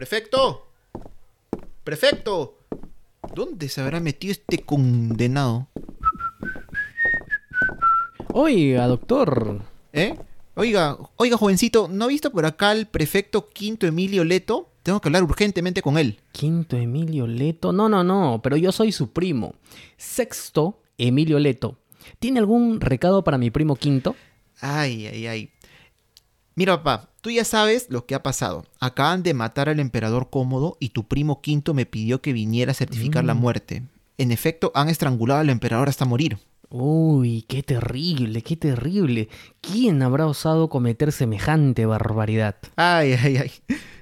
Prefecto. Prefecto. ¿Dónde se habrá metido este condenado? Oiga, doctor. ¿Eh? Oiga, oiga, jovencito, ¿no ha visto por acá al prefecto Quinto Emilio Leto? Tengo que hablar urgentemente con él. Quinto Emilio Leto. No, no, no, pero yo soy su primo. Sexto Emilio Leto. ¿Tiene algún recado para mi primo Quinto? Ay, ay, ay. Mira, papá, tú ya sabes lo que ha pasado. Acaban de matar al emperador Cómodo y tu primo Quinto me pidió que viniera a certificar la Mm. muerte. En efecto, han estrangulado al emperador hasta morir. Uy, qué terrible, qué terrible. ¿Quién habrá osado cometer semejante barbaridad? Ay, ay, ay.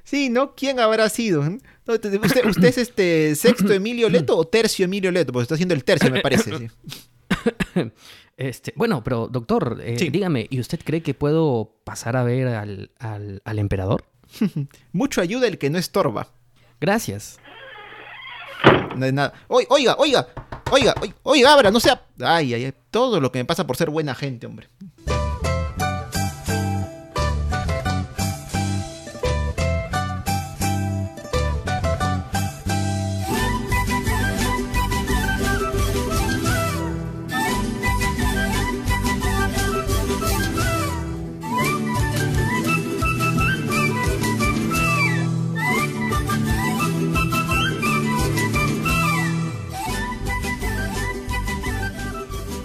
Sí, ¿no? ¿Quién habrá sido? No, te- ¿Usted, usted es este sexto Emilio Leto o tercio Emilio Leto? Porque está haciendo el tercio, me parece. sí. Este, bueno, pero doctor, eh, Sí. dígame, ¿y usted cree que puedo pasar a ver al, al, al emperador? Mucho ayuda el que no estorba. Gracias. No es nada. Oi- Oiga, oiga, oiga, oiga, oiga, abra, no sea. Ay, ay, ay. Todo lo que me pasa por ser buena gente, hombre.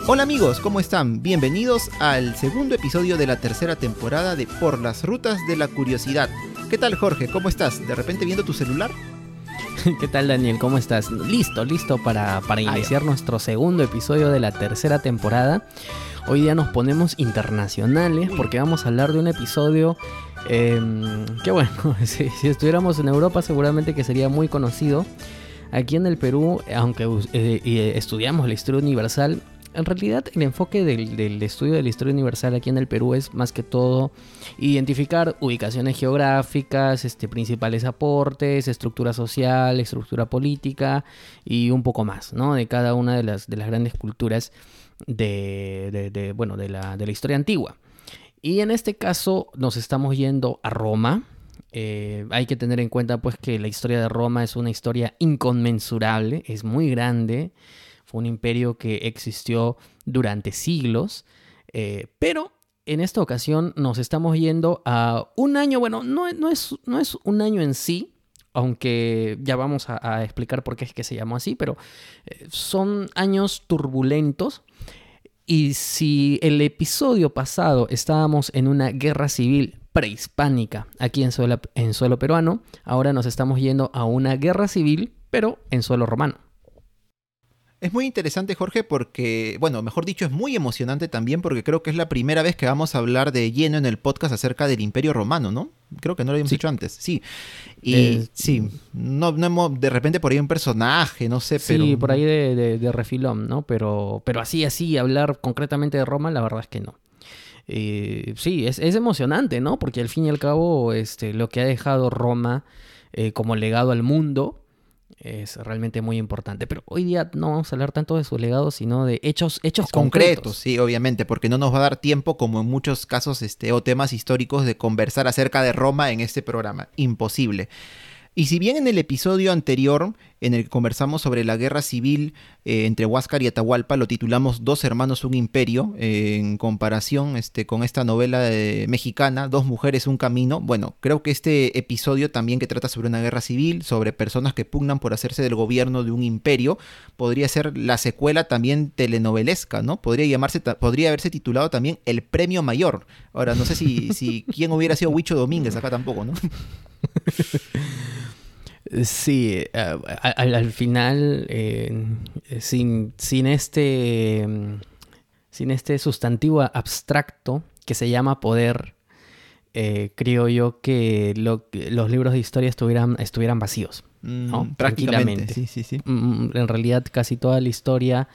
Hola amigos, ¿cómo están? Bienvenidos al segundo episodio de la tercera temporada de Por las Rutas de la Curiosidad. ¿Qué tal Jorge? ¿Cómo estás? ¿De repente viendo tu celular? ¿Qué tal, Daniel? ¿Cómo estás? Listo, listo para, iniciar nuestro segundo episodio de la tercera temporada. Hoy día nos ponemos internacionales porque vamos a hablar de un episodio eh, que, bueno, si, si estuviéramos en Europa seguramente que sería muy conocido. Aquí en el Perú, aunque eh, eh, estudiamos la historia universal, en realidad el enfoque del, estudio de la historia universal aquí en el Perú es más que todo identificar ubicaciones geográficas, este, principales aportes, estructura social, estructura política y un poco más, ¿no? De cada una de las, de las grandes culturas de, bueno, de la historia antigua. Y en este caso nos estamos yendo a Roma. Eh, hay que tener en cuenta pues que la historia de Roma es una historia inconmensurable, es muy grande. Un imperio que existió durante siglos. eh, pero en esta ocasión nos estamos yendo a un año, bueno, no, no, es, no es un año en sí, aunque ya vamos a, a explicar por qué es que se llamó así, pero eh, son años turbulentos. Y si el episodio pasado estábamos en una guerra civil prehispánica aquí en suelo, en suelo peruano, ahora nos estamos yendo a una guerra civil, pero en suelo romano. Es muy interesante Jorge porque, bueno, mejor dicho, es muy emocionante también porque creo que es la primera vez que vamos a hablar de lleno en el podcast acerca del Imperio Romano, ¿no? Creo que no lo habíamos Sí. hecho antes, sí. Y Eh, sí, no, no hemos, de repente por ahí un personaje, no sé, pero... Sí, por ahí de, de- de refilón, ¿no? Pero, pero así, así, hablar concretamente de Roma, la verdad es que no. Eh, sí, es, es emocionante, ¿no? Porque al fin y al cabo, este, lo que ha dejado Roma eh, como legado al mundo es realmente muy importante. Pero hoy día no vamos a hablar tanto de su legado, sino de hechos, hechos concretos, concretos. sí, obviamente, porque no nos va a dar tiempo, como en muchos casos este, o temas históricos, de conversar acerca de Roma en este programa. Imposible. Y si bien en el episodio anterior, en el que conversamos sobre la guerra civil eh, entre Huáscar y Atahualpa, lo titulamos Dos hermanos, un imperio, eh, en comparación este, con esta novela eh, mexicana, Dos mujeres, un camino, bueno, creo que este episodio también que trata sobre una guerra civil, sobre personas que pugnan por hacerse del gobierno de un imperio, podría ser la secuela también telenovelesca, ¿no? Podría llamarse, podría haberse titulado también El Premio Mayor. Ahora, no sé si, si quién hubiera sido Huicho Domínguez, acá tampoco, ¿no? Sí, eh, al, al final, eh, sin, sin este, sin este sustantivo abstracto que se llama poder, eh, creo yo que lo- los libros de historia estuvieran, estuvieran vacíos. No, Mm, prácticamente. tranquilamente. Sí, sí, sí. Mm, En realidad casi toda la historia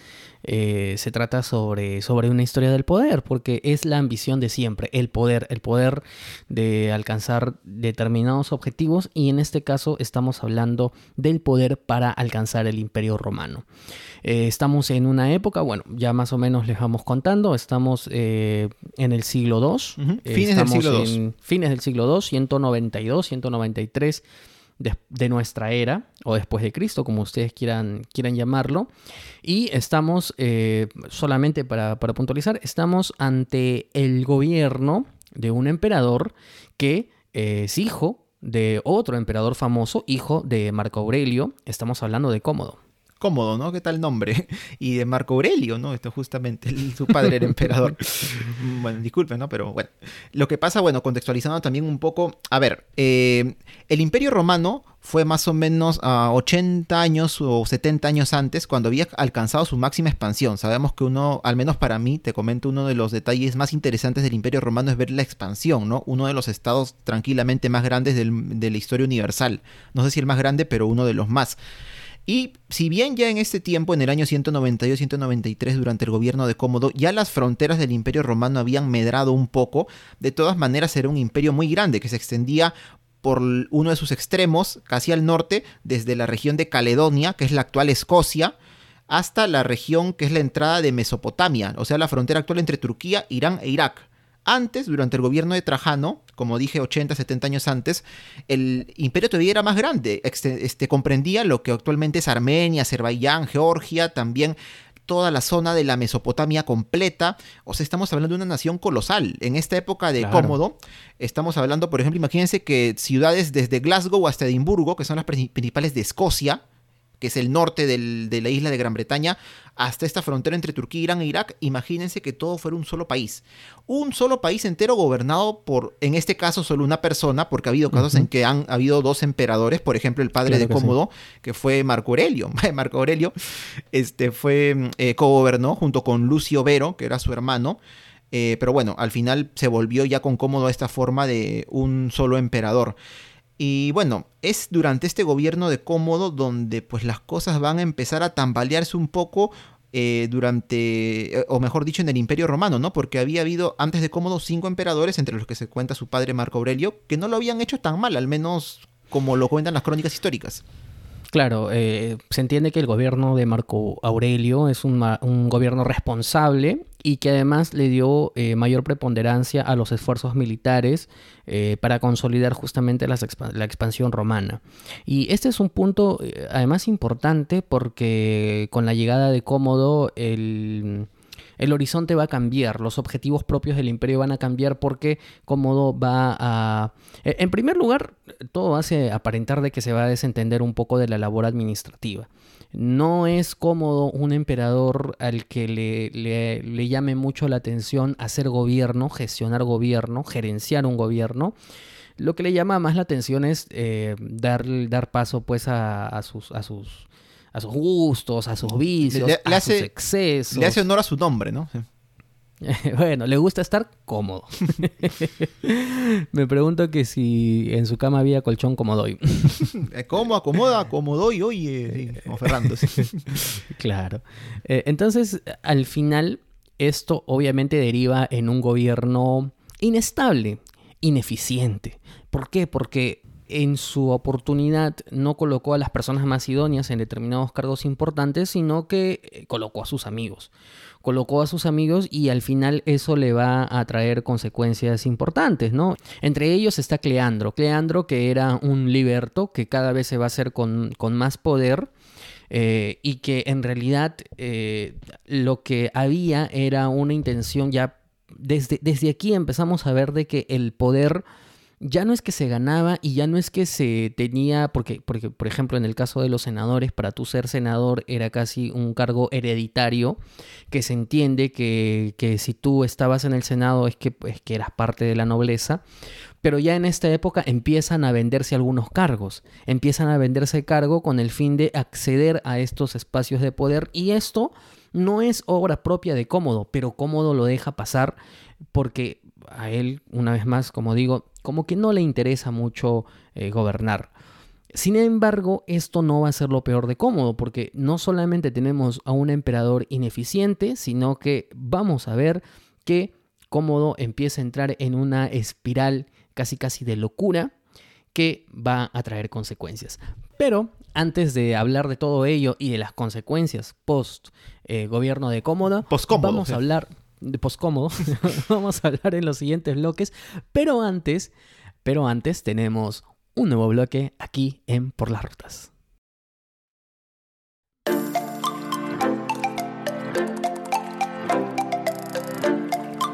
eh, se trata sobre, sobre una historia del poder, porque es la ambición de siempre, el poder, el poder de alcanzar determinados objetivos y en este caso estamos hablando del poder para alcanzar el imperio romano. Eh, estamos en una época, bueno, ya más o menos les vamos contando, estamos eh, en el siglo II. Eh, fines del siglo II. en Fines del siglo II, 192, 193 de, nuestra era, o después de Cristo, como ustedes quieran, quieran llamarlo. Y estamos, eh, solamente para, para puntualizar, estamos ante el gobierno de un emperador que es hijo de otro emperador famoso, hijo de Marco Aurelio. Estamos hablando de Cómodo cómodo, ¿no? ¿Qué tal nombre? Y de Marco Aurelio, ¿no? Esto justamente, su padre era emperador. bueno, disculpen, ¿no? Pero bueno. Lo que pasa, bueno, contextualizando también un poco, a ver, eh, el Imperio Romano fue más o menos a 80 años o 70 años antes cuando había alcanzado su máxima expansión. Sabemos que uno, al menos para mí, te comento, uno de los detalles más interesantes del Imperio Romano es ver la expansión, ¿no? Uno de los estados tranquilamente más grandes de la historia universal. No sé si el más grande, pero uno de los más. Y si bien ya en este tiempo, en el año 192-193, durante el gobierno de Cómodo, ya las fronteras del imperio romano habían medrado un poco, de todas maneras era un imperio muy grande que se extendía por uno de sus extremos, casi al norte, desde la región de Caledonia, que es la actual Escocia, hasta la región que es la entrada de Mesopotamia, o sea, la frontera actual entre Turquía, Irán e Irak. Antes, durante el gobierno de Trajano, como dije 80, 70 años antes, el imperio todavía era más grande. Este, este, comprendía lo que actualmente es Armenia, Azerbaiyán, Georgia, también toda la zona de la Mesopotamia completa. O sea, estamos hablando de una nación colosal. En esta época de Cómodo, estamos hablando, por ejemplo, imagínense que ciudades desde Glasgow hasta Edimburgo, que son las principales de Escocia, que es el norte de la isla de Gran Bretaña, hasta esta frontera entre Turquía, Irán e Irak, imagínense que todo fuera un solo país. Un solo país entero gobernado por, en este caso, solo una persona, porque ha habido casos en que han habido dos emperadores, por ejemplo, el padre de Cómodo, que fue Marco Aurelio. Marco Aurelio este, fue, eh, co-gobernó junto con Lucio Vero, que era su hermano. Eh, pero bueno, al final se volvió ya con Cómodo esta forma de un solo emperador. Y bueno, es durante este gobierno de Cómodo donde pues las cosas van a empezar a tambalearse un poco eh, durante, eh, o mejor dicho, en el Imperio Romano, ¿no? Porque había habido antes de Cómodo cinco emperadores, entre los que se cuenta su padre Marco Aurelio, que no lo habían hecho tan mal, al menos como lo cuentan las crónicas históricas. Claro, eh, se entiende que el gobierno de Marco Aurelio es un, gobierno responsable y que además le dio eh, mayor preponderancia a los esfuerzos militares eh, para consolidar justamente la expansión romana. Y este es un punto además importante porque con la llegada de Cómodo el el horizonte va a cambiar, los objetivos propios del imperio van a cambiar porque Cómodo va a... Eh, en primer lugar, todo hace aparentar de que se va a desentender un poco de la labor administrativa. No es cómodo un emperador al que le, le, llame mucho la atención hacer gobierno, gestionar gobierno, gerenciar un gobierno. Lo que le llama más la atención es eh, dar, dar paso pues a, sus, a sus a sus gustos, a sus vicios, a sus excesos. Le hace honor a su nombre, ¿no? bueno, le gusta estar cómodo. Me pregunto que si en su cama había colchón como doy. Eh, ¿Cómo acomoda, como doy, oye? como Fernando. claro. Eh, entonces, al final, esto obviamente deriva en un gobierno inestable, ineficiente. ¿Por qué? Porque en su oportunidad no colocó a las personas más idóneas en determinados cargos importantes, sino que eh, colocó a sus amigos. Colocó a sus amigos y al final eso le va a traer consecuencias importantes, ¿no? Entre ellos está Cleandro. Cleandro que era un liberto que cada vez se va a hacer con, más poder. Eh, y que en realidad eh, lo que había era una intención ya desde, desde aquí empezamos a ver de que el poder ya no es que se ganaba y ya no es que se tenía, porque, porque por ejemplo en el caso de los senadores, para tú ser senador era casi un cargo hereditario, que se entiende que, que si tú estabas en el Senado es que, pues, que eras parte de la nobleza, pero ya en esta época empiezan a venderse algunos cargos, empiezan a venderse cargo con el fin de acceder a estos espacios de poder y esto no es obra propia de Cómodo, pero Cómodo lo deja pasar porque a él, una vez más, como digo, como que no le interesa mucho eh, gobernar. Sin embargo, esto no va a ser lo peor de cómodo, porque no solamente tenemos a un emperador ineficiente, sino que vamos a ver que cómodo empieza a entrar en una espiral casi casi de locura que va a traer consecuencias. Pero antes de hablar de todo ello y de las consecuencias post eh, gobierno de cómodo, vamos a hablar poscómodo. Vamos a hablar en los siguientes bloques. Pero antes, pero antes tenemos un nuevo bloque aquí en Por las Rutas.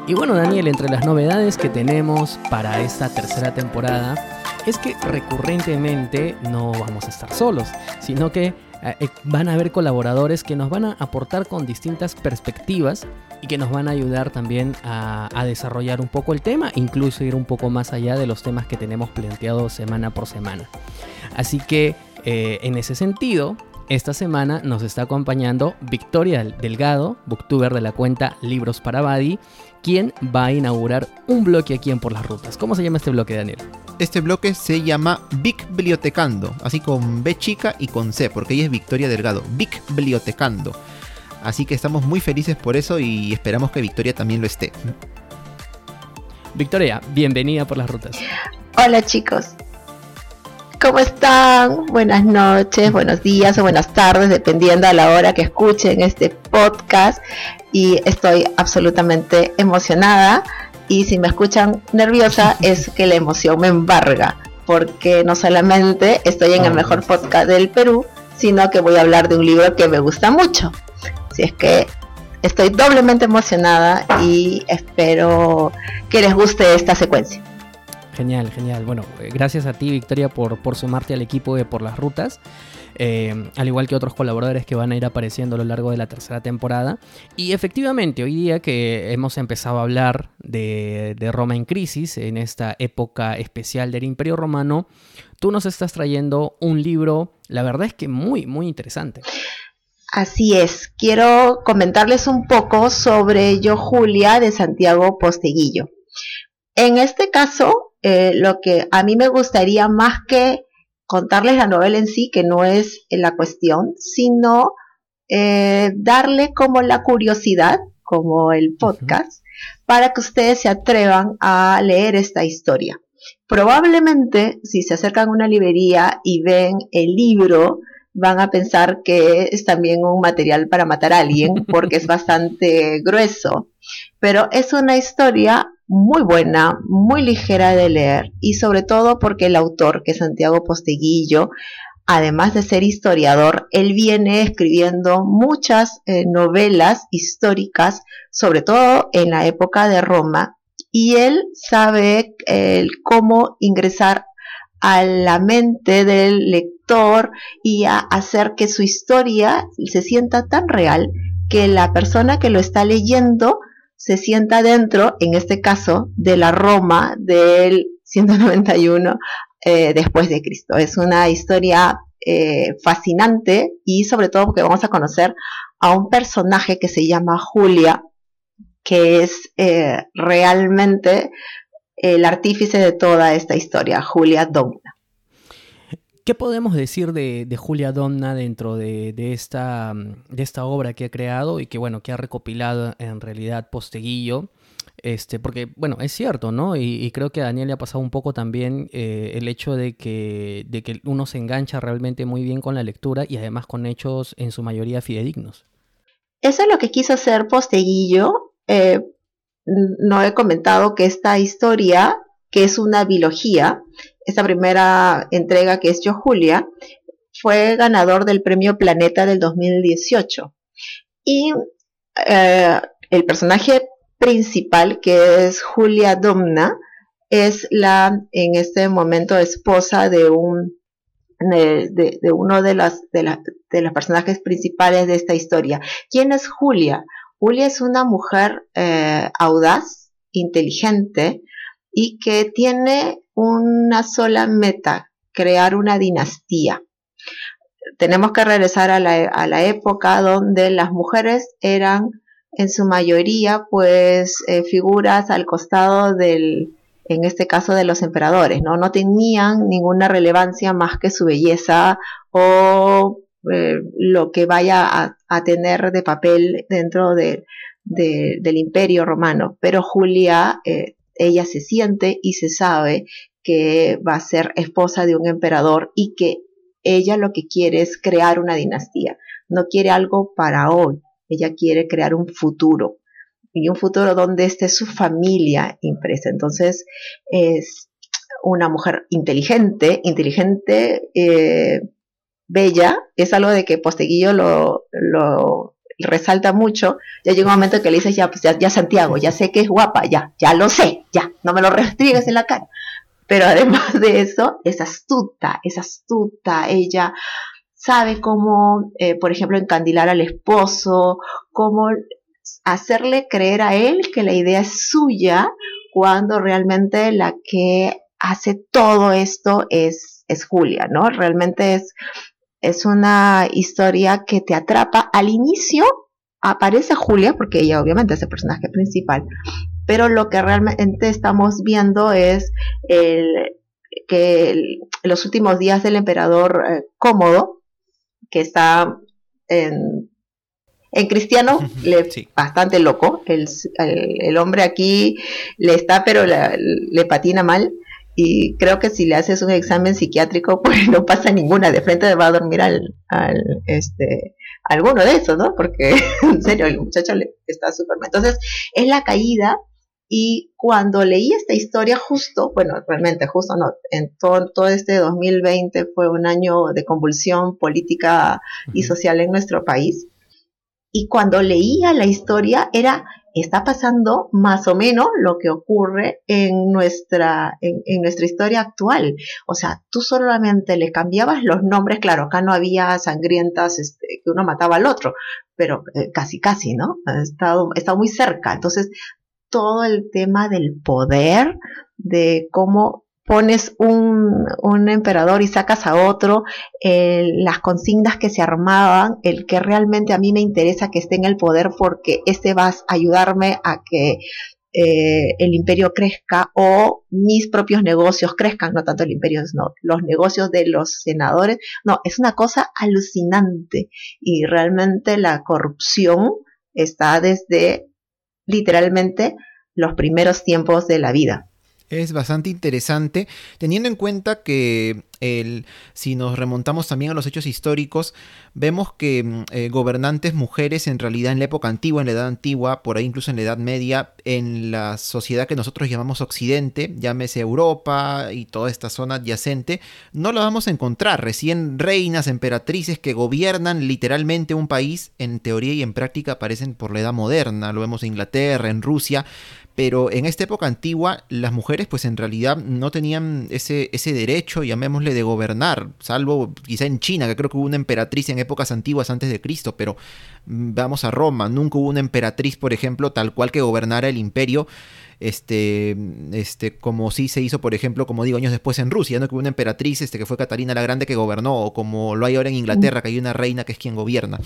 Y bueno, Daniel, entre las novedades que tenemos para esta tercera temporada es que recurrentemente no vamos a estar solos, sino que eh, eh, van a haber colaboradores que nos van a aportar con distintas perspectivas y que nos van a ayudar también a, desarrollar un poco el tema, incluso ir un poco más allá de los temas que tenemos planteados semana por semana. Así que eh, en ese sentido, esta semana nos está acompañando Victoria Delgado, booktuber de la cuenta Libros para Badi, quien va a inaugurar un bloque aquí en Por las Rutas. ¿Cómo se llama este bloque, Daniel? Este bloque se llama Bibliotecando, así con B chica y con C, porque ella es Victoria Delgado. Bibliotecando. Así que estamos muy felices por eso y esperamos que Victoria también lo esté. Victoria, bienvenida por las rutas. Hola chicos. ¿Cómo están? Buenas noches, buenos días o buenas tardes, dependiendo a la hora que escuchen este podcast. Y estoy absolutamente emocionada y si me escuchan nerviosa es que la emoción me embarga, porque no solamente estoy en el ah, mejor podcast del Perú, sino que voy a hablar de un libro que me gusta mucho. Así es que estoy doblemente emocionada y espero que les guste esta secuencia. Genial, genial. Bueno, eh, gracias a ti Victoria por, por sumarte al equipo de Por las Rutas. Eh, al igual que otros colaboradores que van a ir apareciendo a lo largo de la tercera temporada. Y efectivamente, hoy día que hemos empezado a hablar de, Roma en crisis, en esta época especial del Imperio Romano, tú nos estás trayendo un libro, la verdad es que muy, muy interesante. Así es, quiero comentarles un poco sobre Yo Julia de Santiago Posteguillo. En este caso, eh, lo que a mí me gustaría más que contarles la novela en sí, que no es la cuestión, sino eh, darle como la curiosidad, como el podcast, para que ustedes se atrevan a leer esta historia. Probablemente, si se acercan a una librería y ven el libro, van a pensar que es también un material para matar a alguien, porque es bastante grueso. Pero es una historia muy buena, muy ligera de leer y sobre todo porque el autor, que es Santiago Posteguillo, además de ser historiador, él viene escribiendo muchas eh, novelas históricas, sobre todo en la época de Roma, y él sabe cómo ingresar a la mente del lector y a hacer que su historia se sienta tan real que la persona que lo está leyendo se sienta dentro, en este caso, de la Roma del 191 eh, después de Cristo. Es una historia eh, fascinante y sobre todo porque vamos a conocer a un personaje que se llama Julia, que es eh, realmente el artífice de toda esta historia, Julia Domna. ¿Qué podemos decir de, Julia Donna dentro de, esta, de esta obra que ha creado y que, bueno, que ha recopilado en realidad Posteguillo? Este, porque, bueno, es cierto, ¿no? Y, creo que a Daniel le ha pasado un poco también eh, el hecho de que, de que uno se engancha realmente muy bien con la lectura y además con hechos en su mayoría fidedignos. Eso es lo que quiso hacer Posteguillo. Eh, no he comentado que esta historia, que es una biología, esta primera entrega que es Yo Julia, fue ganador del premio Planeta del 2018. Y eh, el personaje principal, que es Julia Domna, es la, en este momento, esposa de un de, uno de los, de, los personajes principales de esta historia. ¿Quién es Julia? Julia es una mujer eh, audaz, inteligente y que tiene una sola meta, crear una dinastía. Tenemos que regresar a la, época donde las mujeres eran en su mayoría pues eh, figuras al costado del, en este caso de los emperadores, ¿no? No tenían ninguna relevancia más que su belleza o eh, lo que vaya a, tener de papel dentro del imperio romano. Pero Julia eh, ella se siente y se sabe que va a ser esposa de un emperador y que ella lo que quiere es crear una dinastía. No quiere algo para hoy, ella quiere crear un futuro y un futuro donde esté su familia impresa. Entonces es una mujer inteligente, inteligente, eh, bella, es algo de que Posteguillo lo, lo resalta mucho, ya llega un momento que le dices, ya, pues ya, Santiago, ya sé que es guapa, ya, ya lo sé, ya, no me lo restrigues en la cara. Pero además de eso, es astuta, es astuta, ella sabe cómo, eh, por ejemplo, encandilar al esposo, cómo hacerle creer a él que la idea es suya, cuando realmente la que hace todo esto es, es Julia, ¿no? Realmente es es una historia que te atrapa. Al inicio aparece Julia, porque ella obviamente es el personaje principal, pero lo que realmente estamos viendo es que los últimos días del emperador eh, cómodo, que está en, cristiano, le, bastante loco, el, hombre aquí le está, pero le patina mal y creo que si le haces un examen psiquiátrico, pues no pasa ninguna, de frente va a dormir al, al este, alguno de esos, ¿no? Porque en serio, el muchacho le, está súper Entonces, es la caída y cuando leí esta historia justo, bueno, realmente justo no, en todo, todo este 2020 fue un año de convulsión política y social en nuestro país. Y cuando leía la historia era está pasando más o menos lo que ocurre en nuestra, en, nuestra historia actual. O sea, tú solamente le cambiabas los nombres, claro, acá no había sangrientas este, que uno mataba al otro, pero eh, casi, casi, ¿no? Estado, está muy cerca. Entonces, todo el tema del poder, de cómo pones un, un, emperador y sacas a otro, las consignas que se armaban, el que realmente a mí me interesa que esté en el poder porque este va a ayudarme a que eh, el imperio crezca o mis propios negocios crezcan, no tanto el imperio, no, los negocios de los senadores, no, es una cosa alucinante y realmente la corrupción está desde literalmente los primeros tiempos de la vida. Es bastante interesante, teniendo en cuenta que si nos remontamos también a los hechos históricos, vemos que mm, eh, gobernantes mujeres en realidad en la época antigua, en la edad antigua, por ahí incluso en la edad media, en la sociedad que nosotros llamamos Occidente, llámese Europa y toda esta zona adyacente, no lo vamos a encontrar. Recién reinas, emperatrices que gobiernan literalmente un país, en teoría y en práctica aparecen por la edad moderna, lo vemos en Inglaterra, en Rusia, pero en esta época antigua las mujeres pues en realidad no tenían ese, ese derecho, de gobernar, salvo quizá en China, que creo que hubo una emperatriz en épocas antiguas antes de Cristo, pero mm, vamos a Roma, nunca hubo una emperatriz, por ejemplo, tal cual que gobernara el imperio este, este, como sí se hizo, por ejemplo, como digo, años después en Rusia, ¿no? Que hubo una emperatriz, este, que fue Catarina la Grande que gobernó, o como lo hay ahora en Inglaterra, que hay una reina que es quien gobierna.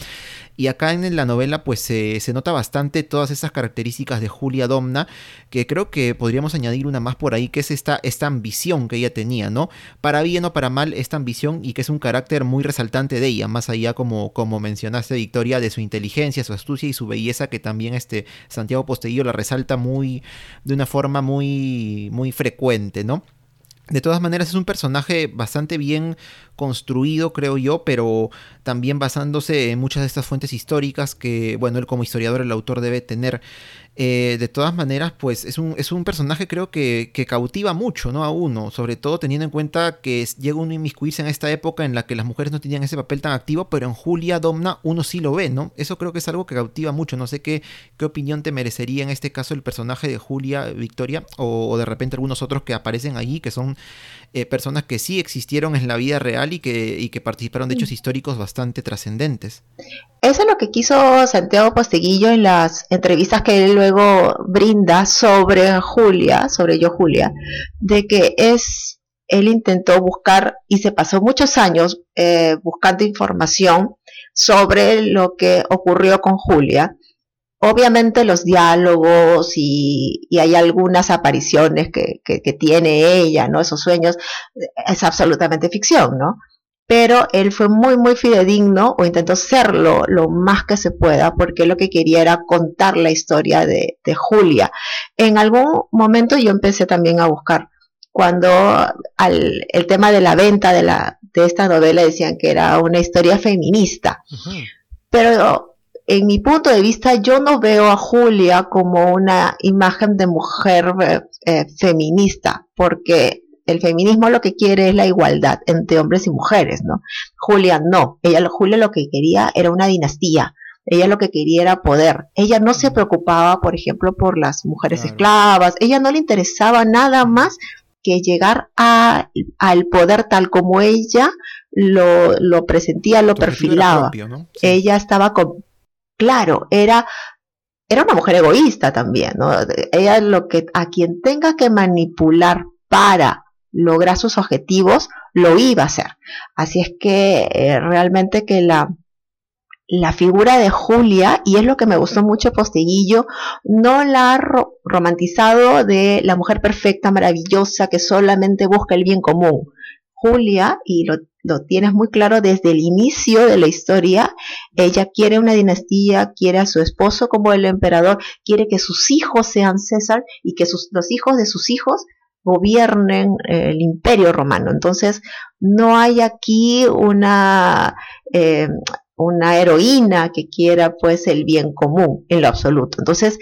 Y acá en la novela, pues se nota bastante todas esas características de Julia Domna, que creo que podríamos añadir una más por ahí, que es esta, esta ambición que ella tenía, ¿no? Para bien o para mal, esta ambición y que es un carácter muy resaltante de ella, más allá, como, como mencionaste, Victoria, de su inteligencia, su astucia y su belleza, que también este Santiago Posteguillo la resalta muy, de una forma muy, muy frecuente, ¿no? De todas maneras es un personaje bastante bien construido, creo yo, pero también basándose en muchas de estas fuentes históricas que, bueno, él como historiador, el autor debe tener. Eh, de todas maneras, pues es un, es un personaje creo que, que, cautiva mucho, ¿no? A uno, sobre todo teniendo en cuenta que llega uno a inmiscuirse en esta época en la que las mujeres no tenían ese papel tan activo, pero en Julia Domna uno sí lo ve, ¿no? Eso creo que es algo que cautiva mucho. No sé qué, qué opinión te merecería en este caso el personaje de Julia Victoria o, de repente algunos otros que aparecen allí, que son eh, personas que sí existieron en la vida real y que, y que participaron de hechos mm. históricos bastante trascendentes. Eso es lo que quiso Santiago Posteguillo en las entrevistas que él luego brinda sobre Julia, sobre yo Julia, de que es, él intentó buscar y se pasó muchos años eh, buscando información sobre lo que ocurrió con Julia. Obviamente los diálogos y, hay algunas apariciones que, que, tiene ella, ¿no? Esos sueños, es absolutamente ficción, ¿no? pero él fue muy, muy fidedigno o intentó serlo lo más que se pueda porque lo que quería era contar la historia de, Julia. En algún momento yo empecé también a buscar cuando al, el tema de la venta de, la, de esta novela decían que era una historia feminista. Pero en mi punto de vista yo no veo a Julia como una imagen de mujer eh, feminista porque el feminismo lo que quiere es la igualdad entre hombres y mujeres, ¿no? Julia no, ella, Julia lo que quería era una dinastía, ella lo que quería era poder. Ella no se preocupaba, por ejemplo, por las mujeres esclavas. Ella no le interesaba nada más que llegar a, al poder tal como ella lo, lo presentía, lo perfilaba. Ella estaba con... Claro, era era una mujer egoísta también, ¿no? Ella lo que a quien tenga que manipular para lograr sus objetivos lo iba a hacer. Así es que eh, realmente que la la figura de Julia, y es lo que me gustó mucho Postiguillo, no la ha romantizado de la mujer perfecta, maravillosa, que solamente busca el bien común. Julia, y lo, lo, tienes muy claro desde el inicio de la historia, ella quiere una dinastía, quiere a su esposo como el emperador, quiere que sus hijos sean César y que los hijos de sus hijos gobiernen eh, el imperio romano. Entonces, no hay aquí una... Eh, una heroína que quiera pues el bien común en lo absoluto. Entonces,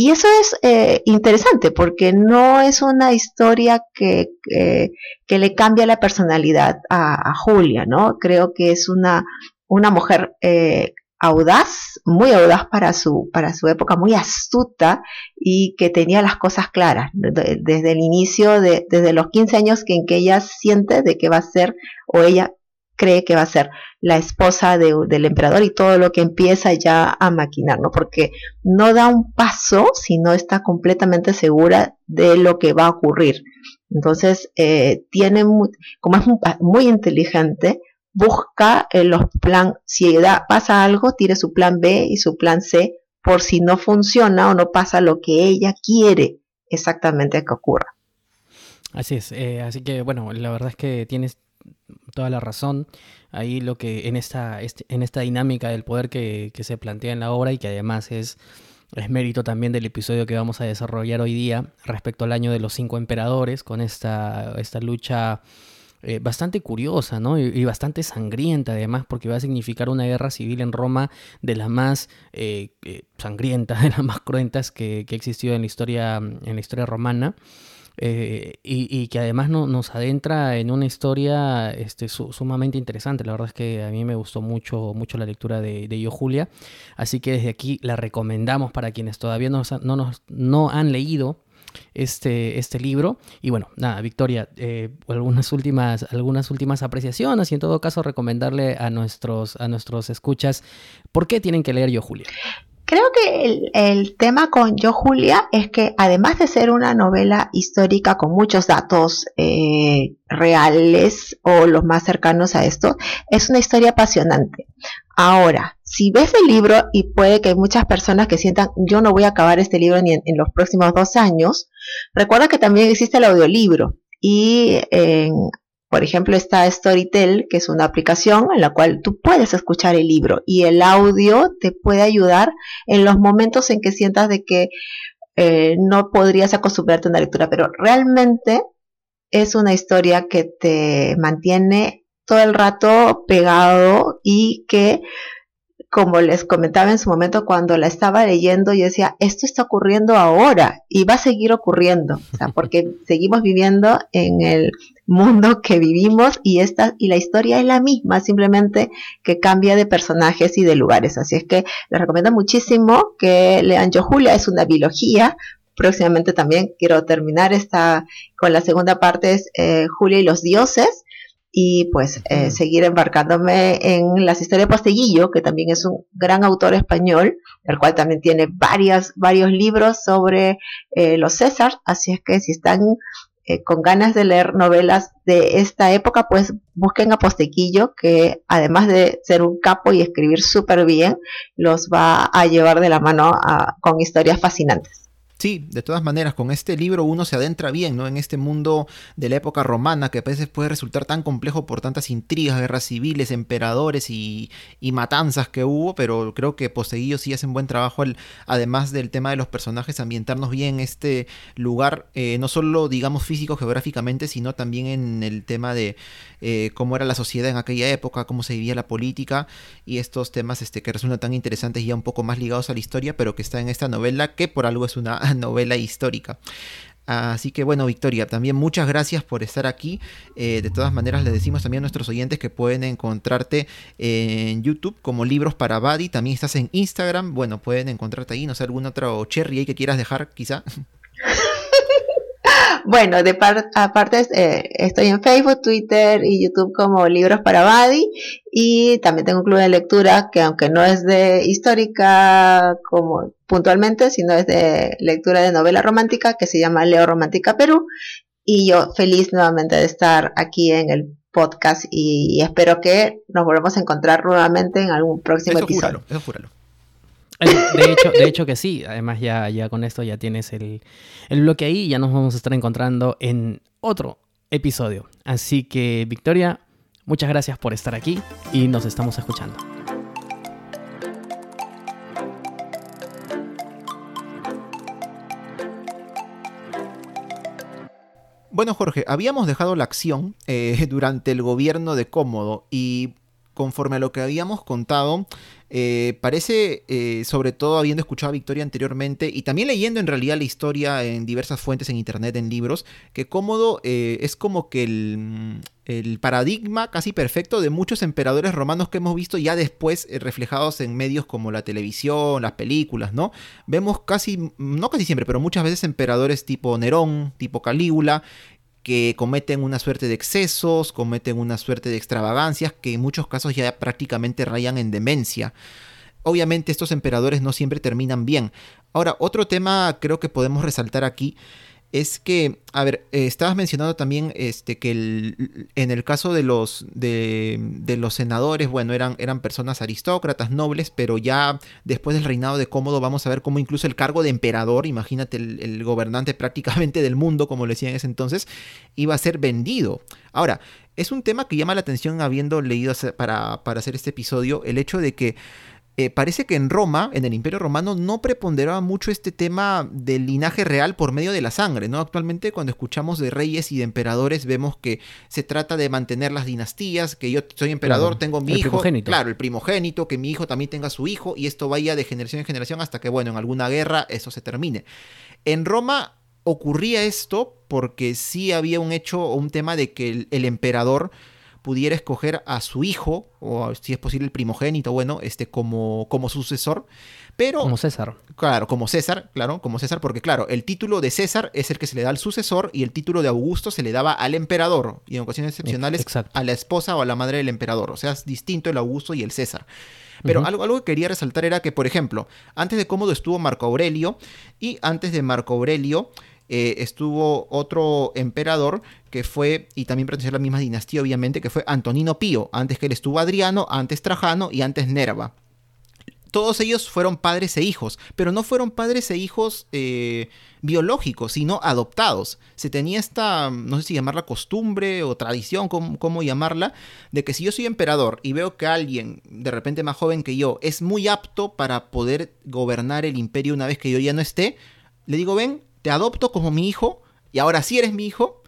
y eso es eh, interesante porque no es una historia que, que le cambia la personalidad a, Julia, ¿no? Creo que es una, una mujer eh, audaz, muy audaz para su, para su época, muy astuta y que tenía las cosas claras desde el inicio, de, desde los 15 años que en que ella siente de que va a ser o ella cree que va a ser la esposa del emperador y todo lo que empieza ya a maquinar, ¿no? Porque no da un paso si no está completamente segura de lo que va a ocurrir. Entonces, eh, tiene, como es muy, inteligente, busca eh, los plan, si pasa algo, tiene su plan B y su plan C por si no funciona o no pasa lo que ella quiere exactamente que ocurra. Así es, eh, así que bueno, la verdad es que tienes toda la razón. Ahí lo que en esta, este, en esta dinámica del poder que, se plantea en la obra y que además es, es mérito también del episodio que vamos a desarrollar hoy día respecto al año de los cinco emperadores, con esta, esta lucha eh, bastante curiosa ¿no? y, bastante sangrienta además, porque va a significar una guerra civil en Roma de las más eh, eh, sangrientas, de las más cruentas que, que ha existido en la historia, en la historia romana. Eh, y, que además no, nos adentra en una historia este, sumamente interesante. La verdad es que a mí me gustó mucho, mucho la lectura de, Yo Julia, así que desde aquí la recomendamos para quienes todavía no, no, no han leído este, este libro. Y bueno, nada, Victoria, eh, algunas, últimas, algunas últimas apreciaciones y en todo caso recomendarle a nuestros, a nuestros escuchas por qué tienen que leer Yo Julia. Creo que el, tema con Yo Julia es que además de ser una novela histórica con muchos datos eh, reales o los más cercanos a esto, es una historia apasionante. Ahora, si ves el libro y puede que hay muchas personas que sientan yo no voy a acabar este libro ni en los próximos dos años, recuerda que también existe el audiolibro y en por ejemplo, está Storytel, que es una aplicación en la cual tú puedes escuchar el libro y el audio te puede ayudar en los momentos en que sientas de que eh, no podrías acostumbrarte a una lectura, pero realmente es una historia que te mantiene todo el rato pegado y que como les comentaba en su momento cuando la estaba leyendo, yo decía, esto está ocurriendo ahora y va a seguir ocurriendo, o sea, porque seguimos viviendo en el mundo que vivimos y esta y la historia es la misma, simplemente que cambia de personajes y de lugares. Así es que les recomiendo muchísimo que lean Yo Julia, es una biología. Próximamente también quiero terminar esta con la segunda parte es eh, Julia y los dioses y pues eh, seguir embarcándome en las historias de Posteguillo, que también es un gran autor español, el cual también tiene varias, varios libros sobre eh, los César, así es que si están eh, con ganas de leer novelas de esta época, pues busquen a Posteguillo, que además de ser un capo y escribir súper bien, los va a llevar de la mano con historias fascinantes. Sí, de todas maneras, con este libro uno se adentra bien, ¿no? En este mundo de la época romana que a veces puede resultar tan complejo por tantas intrigas, guerras civiles, emperadores y, matanzas que hubo, pero creo que Poseguillo sí hacen buen trabajo, además del tema de los personajes, ambientarnos bien en este lugar, eh, no solo, digamos, físico, geográficamente, sino también en el tema de eh, cómo era la sociedad en aquella época, cómo se vivía la política y estos temas este, que resultan tan interesantes y ya un poco más ligados a la historia, pero que está en esta novela que por algo es una novela histórica. Así que bueno, Victoria, también muchas gracias por estar aquí. Eh, de todas maneras, le decimos también a nuestros oyentes que pueden encontrarte en YouTube como Libros para Buddy. También estás en Instagram. Bueno, pueden encontrarte ahí. No sé, algún otro cherry ahí que quieras dejar, quizá. Bueno, de aparte eh, estoy en Facebook, Twitter y YouTube como Libros para Badi y también tengo un club de lectura que aunque no es de histórica como puntualmente, sino es de lectura de novela romántica que se llama Leo Romántica Perú y yo feliz nuevamente de estar aquí en el podcast y, espero que nos volvamos a encontrar nuevamente en algún próximo episodio. eso júralo. De hecho, de hecho que sí, además ya, ya con esto ya tienes el, el bloque ahí ya nos vamos a estar encontrando en otro episodio. Así que Victoria, muchas gracias por estar aquí y nos estamos escuchando. Bueno, Jorge, habíamos dejado la acción eh, durante el gobierno de Cómodo y conforme a lo que habíamos contado, eh, parece, eh, sobre todo habiendo escuchado a Victoria anteriormente y también leyendo en realidad la historia en diversas fuentes en internet, en libros, que Cómodo eh, es como que el, el, paradigma casi perfecto de muchos emperadores romanos que hemos visto ya después reflejados en medios como la televisión, las películas, ¿no? Vemos casi, no casi siempre, pero muchas veces emperadores tipo Nerón, tipo Calígula, que cometen una suerte de excesos, cometen una suerte de extravagancias que en muchos casos ya prácticamente rayan en demencia. Obviamente estos emperadores no siempre terminan bien. Ahora, otro tema creo que podemos resaltar aquí es que, a ver, eh, estabas mencionando también este, que en el caso de los, de, los senadores, bueno, eran, eran personas aristócratas, nobles, pero ya después del reinado de Cómodo vamos a ver cómo incluso el cargo de emperador, imagínate el, gobernante prácticamente del mundo, como lo decía en ese entonces, iba a ser vendido. Ahora, es un tema que llama la atención habiendo leído para, para hacer este episodio, el hecho de que eh, parece que en Roma, en el Imperio Romano, no preponderaba mucho este tema del linaje real por medio de la sangre, ¿no? Actualmente cuando escuchamos de reyes y de emperadores vemos que se trata de mantener las dinastías, que yo soy emperador, tengo mi hijo, primogénito. claro, el primogénito, que mi hijo también tenga su hijo y esto vaya de generación en generación hasta que, bueno, en alguna guerra eso se termine. En Roma ocurría esto porque sí había un hecho o un tema de que el emperador pudiera escoger a su hijo, o si es posible el primogénito, bueno, este, como, como sucesor. Pero, como César. Claro, como César, claro, como César, porque claro, el título de César es el que se le da al sucesor y el título de Augusto se le daba al emperador y en ocasiones excepcionales a la esposa o a la madre del emperador. O sea, es distinto el Augusto y el César. Pero algo, algo, que quería resaltar era que, por ejemplo, antes de Cómodo estuvo Marco Aurelio y antes de Marco Aurelio eh, estuvo otro emperador que fue, y también perteneció a la misma dinastía obviamente, que fue Antonino Pío, antes que él estuvo Adriano, antes Trajano y antes Nerva. Todos ellos fueron padres e hijos, pero no fueron padres e hijos eh, biológicos, sino adoptados. Se tenía esta, no sé si llamarla costumbre o tradición, cómo, cómo llamarla, de que si yo soy emperador y veo que alguien de repente más joven que yo es muy apto para poder gobernar el imperio una vez que yo ya no esté, le digo, ven, te adopto como mi hijo y ahora sí eres mi hijo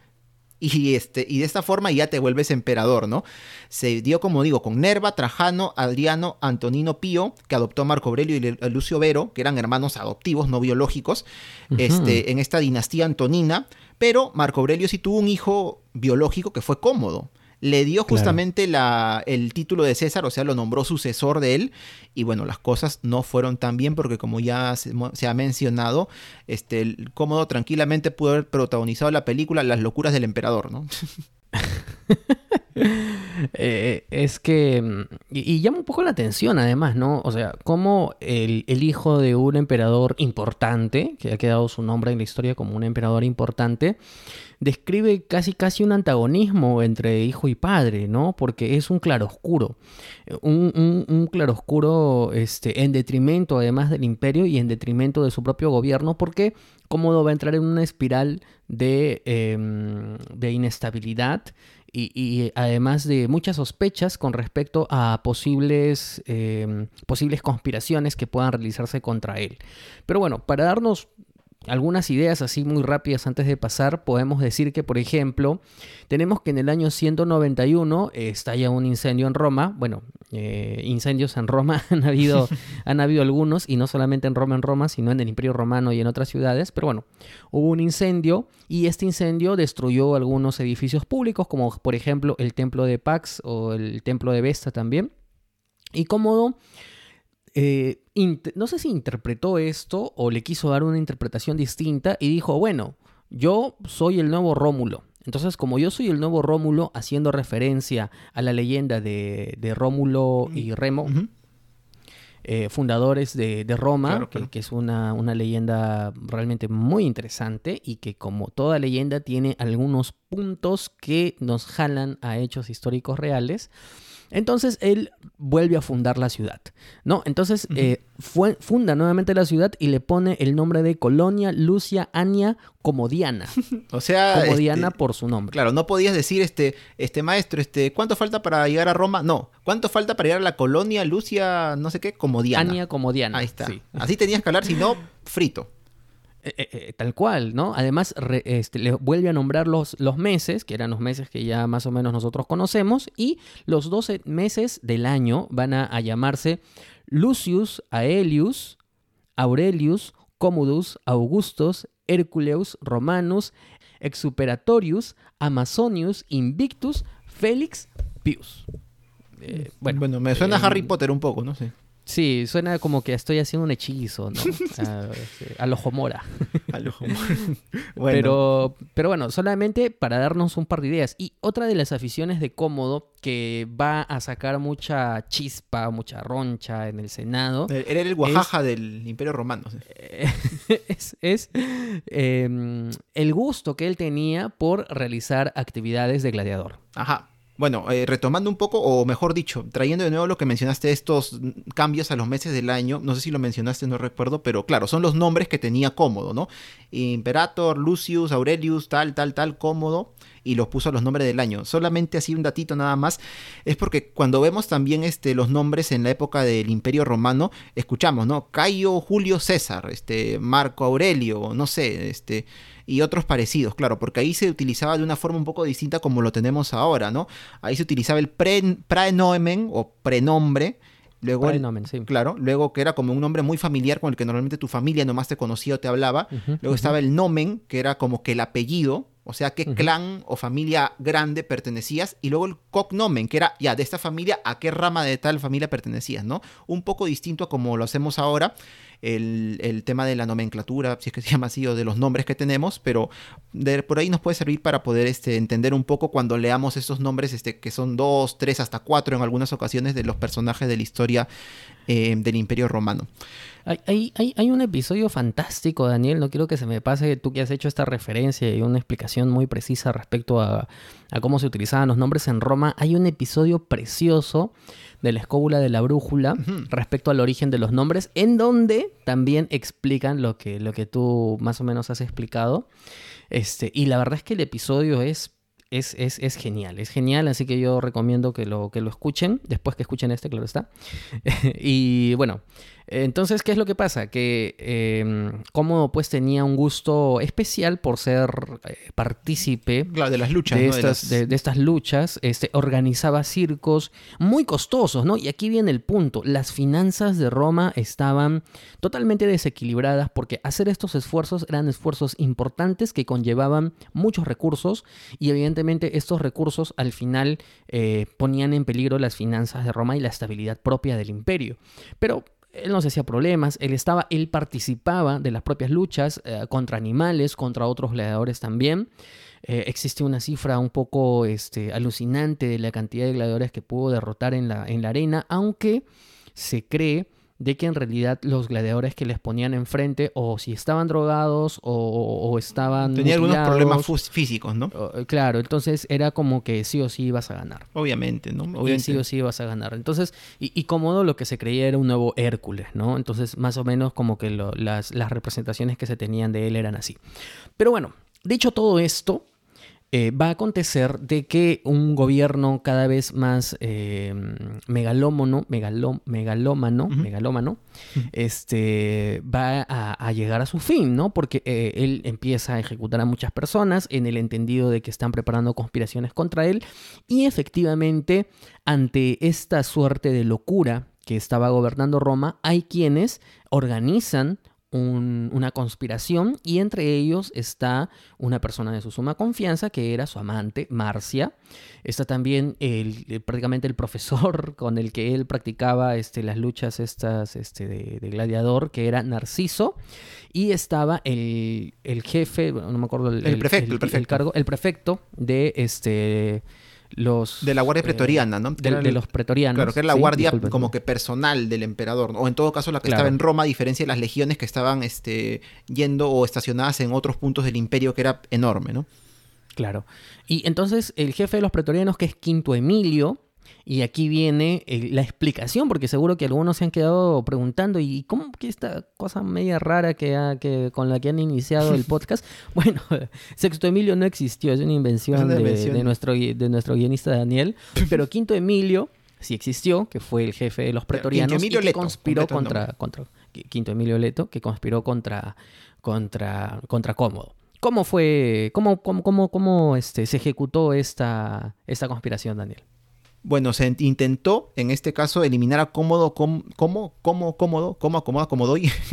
y, este, y de esta forma ya te vuelves emperador, ¿no? Se dio, como digo, con Nerva, Trajano, Adriano, Antonino Pío, que adoptó a Marco Aurelio y Lucio Vero, que eran hermanos adoptivos, no biológicos, este, en esta dinastía antonina, pero Marco Aurelio sí tuvo un hijo biológico que fue cómodo le dio justamente la, el título de César, o sea, lo nombró sucesor de él. Y bueno, las cosas no fueron tan bien porque como ya se, ha mencionado, este, el Cómodo tranquilamente pudo haber protagonizado la película Las locuras del emperador, ¿no? Eh, es que. Mm, y, llama un poco la atención, además, ¿no? O sea, como el, el, hijo de un emperador importante, que ha quedado su nombre en la historia como un emperador importante, describe casi casi un antagonismo entre hijo y padre, ¿no? Porque es un claroscuro. Un, un, un claroscuro este, en detrimento, además del imperio, y en detrimento de su propio gobierno, porque Cómodo va a entrar en una espiral de, em, de inestabilidad y, además de muchas sospechas con respecto a posibles, em, posibles conspiraciones que puedan realizarse contra él. Pero bueno, para darnos algunas ideas así muy rápidas antes de pasar, podemos decir que, por ejemplo, tenemos que en el año 191 eh, estalla un incendio en Roma. Bueno, eh, incendios en Roma han habido, han habido algunos, y no solamente en Roma, en Roma, sino en el Imperio Romano y en otras ciudades. Pero bueno, hubo un incendio y este incendio destruyó algunos edificios públicos, como por ejemplo el Templo de Pax o el Templo de Vesta también. Y Cómodo eh, no sé si interpretó esto o le quiso dar una interpretación distinta y dijo, bueno, yo soy el nuevo Rómulo. Entonces, como yo soy el nuevo Rómulo, haciendo referencia a la leyenda de, Rómulo y Remo, eh, fundadores de, Roma, Que, es una, una, leyenda realmente muy interesante y que como toda leyenda tiene algunos puntos que nos jalan a hechos históricos reales. Entonces él vuelve a fundar la ciudad, ¿no? Entonces eh, funda nuevamente la ciudad y le pone el nombre de Colonia Lucia Ania Comodiana. o sea, Comodiana este, por su nombre. Claro, no podías decir, este, este maestro, este, ¿cuánto falta para llegar a Roma? No, ¿cuánto falta para llegar a la Colonia Lucia, no sé qué, Comodiana? Ania Comodiana. Ahí está. Así tenías que hablar, si no, frito. Eh, eh, eh, tal cual, ¿no? Además, este, le vuelve a nombrar los, los meses, que eran los meses que ya más o menos nosotros conocemos, y los 12 meses del año van a, llamarse Lucius Aelius, Aurelius, Commodus, Augustus, Herculeus, Romanus, Exuperatorius, Amazonius, Invictus, Félix, Pius. bueno, bueno, me suena a Harry Potter un poco, no sé. Sí, suena como que estoy haciendo un hechizo, ¿no? a, lo Homora. a lo Pero, pero bueno, solamente para darnos un par de ideas. Y otra de las aficiones de Cómodo que va a sacar mucha chispa, mucha roncha en el Senado. Era el Oaxaca del Imperio Romano. es, em, el gusto que él tenía por realizar actividades de gladiador. Ajá. Bueno, eh, retomando un poco, o mejor dicho, trayendo de nuevo lo que mencionaste, estos cambios a los meses del año, no sé si lo mencionaste, no recuerdo, pero claro, son los nombres que tenía Cómodo, ¿no? Imperator, Lucius, Aurelius, tal, tal, tal, Cómodo, y los puso a los nombres del año. Solamente así un datito nada más, es porque cuando vemos también este, los nombres en la época del Imperio Romano, escuchamos, ¿no? Cayo Julio César, este, Marco Aurelio, no sé, este y otros parecidos, claro, porque ahí se utilizaba de una forma un poco distinta como lo tenemos ahora, ¿no? Ahí se utilizaba el pre, praenomen o prenombre. Luego, sí. claro, luego que era como un nombre muy familiar con el que normalmente tu familia nomás te conocía o te hablaba. luego estaba el nomen, que era como que el apellido, o sea, qué clan o familia grande pertenecías, y luego el cognomen, que era ya de esta familia, a qué rama de tal familia pertenecías, ¿no? Un poco distinto a como lo hacemos ahora el, tema de la nomenclatura, si es que se llama así, o de los nombres que tenemos, pero por ahí nos puede servir para poder este, entender un poco cuando leamos esos nombres este, que son dos, tres, hasta cuatro en algunas ocasiones de los personajes de la historia eh, del Imperio Romano. Hay, hay, hay, un episodio fantástico, Daniel, no quiero que se me pase tú que has hecho esta referencia y una explicación muy precisa respecto a, a cómo se utilizaban los nombres en Roma. Hay un episodio precioso de la escóbula de la brújula respecto al origen de los nombres, en donde también explican lo que, lo que tú más o menos has explicado. Este, y la verdad es que el episodio es es, es, es, genial, es genial, así que yo recomiendo que lo, que lo escuchen, después que escuchen este, claro está. y bueno, entonces, ¿qué es lo que pasa? Que eh, Cómodo pues tenía un gusto especial por ser eh, partícipe de las luchas, de, estas, de, estas luchas, este, organizaba circos muy costosos, ¿no? Y aquí viene el punto, las finanzas de Roma estaban totalmente desequilibradas porque hacer estos esfuerzos eran esfuerzos importantes que conllevaban muchos recursos y evidentemente estos recursos al final eh, ponían en peligro las finanzas de Roma y la estabilidad propia del imperio. Pero él no se hacía problemas, él estaba, él participaba de las propias luchas eh, contra animales, contra otros gladiadores también. Eh, existe una cifra un poco este, alucinante de la cantidad de gladiadores que pudo derrotar en la, en la arena, aunque se cree de que en realidad los gladiadores que les ponían enfrente o si estaban drogados o, estaban... Tenían algunos problemas físicos, ¿no? Claro, entonces era como que sí o sí ibas a ganar. Obviamente, ¿no? Obviamente. sí o sí ibas a ganar. Entonces, y, y cómodo lo que se creía era un nuevo Hércules, ¿no? Entonces, más o menos como que las, las representaciones que se tenían de él eran así. Pero bueno, dicho todo esto, eh, va a acontecer de que un gobierno cada vez más eh, megalómono, megaló, megalómano, megalómano, este, va a, llegar a su fin, ¿no? Porque eh, él empieza a ejecutar a muchas personas en el entendido de que están preparando conspiraciones contra él. Y efectivamente ante esta suerte de locura que estaba gobernando Roma, hay quienes organizan una conspiración y entre ellos está una persona de su suma confianza que era su amante, Marcia. Está también el, eh, prácticamente el profesor con el que él practicaba este, las luchas estas este, de, gladiador, que era Narciso. Y estaba el, jefe, no me acuerdo el, prefecto, el, cargo, el prefecto de este los... De la Guardia eh, Pretoriana, ¿no? De, los pretorianos. Claro, que era la guardia como que personal del emperador, o en todo caso la que estaba en Roma, a diferencia de las legiones que estaban este, yendo o estacionadas en otros puntos del imperio que era enorme, ¿no? Claro. Y entonces el jefe de los pretorianos, que es Quinto Emilio, y aquí viene la explicación, porque seguro que algunos se han quedado preguntando, ¿y cómo que esta cosa media rara que, que con la que han iniciado el podcast? bueno, Sexto Emilio no existió, es una invención, De, nuestro, de nuestro guionista Daniel, pero Quinto Emilio sí existió, que fue el jefe de los pretorianos y que conspiró contra, contra, Quinto Emilio Leto, que conspiró contra, contra, contra Cómodo. ¿Cómo fue, cómo, cómo, cómo, cómo este, se ejecutó esta, esta conspiración, Daniel? Bueno, se intentó, en este caso, eliminar a Cómodo, como, como, como, cómodo, como acomoda, como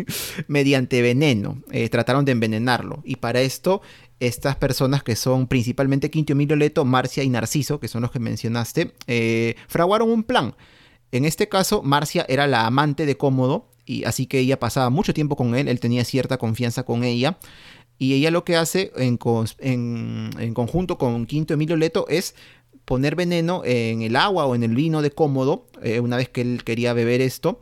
mediante veneno. Eh, trataron de envenenarlo. Y para esto, estas personas que son principalmente Quinto Emilio Leto, Marcia y Narciso, que son los que mencionaste, eh, fraguaron un plan. En este caso, Marcia era la amante de Cómodo, y así que ella pasaba mucho tiempo con él, él tenía cierta confianza con ella. Y ella lo que hace en conjunto con Quinto Emilio Leto es poner veneno en el agua o en el vino de Cómodo, eh, una vez que él quería beber esto,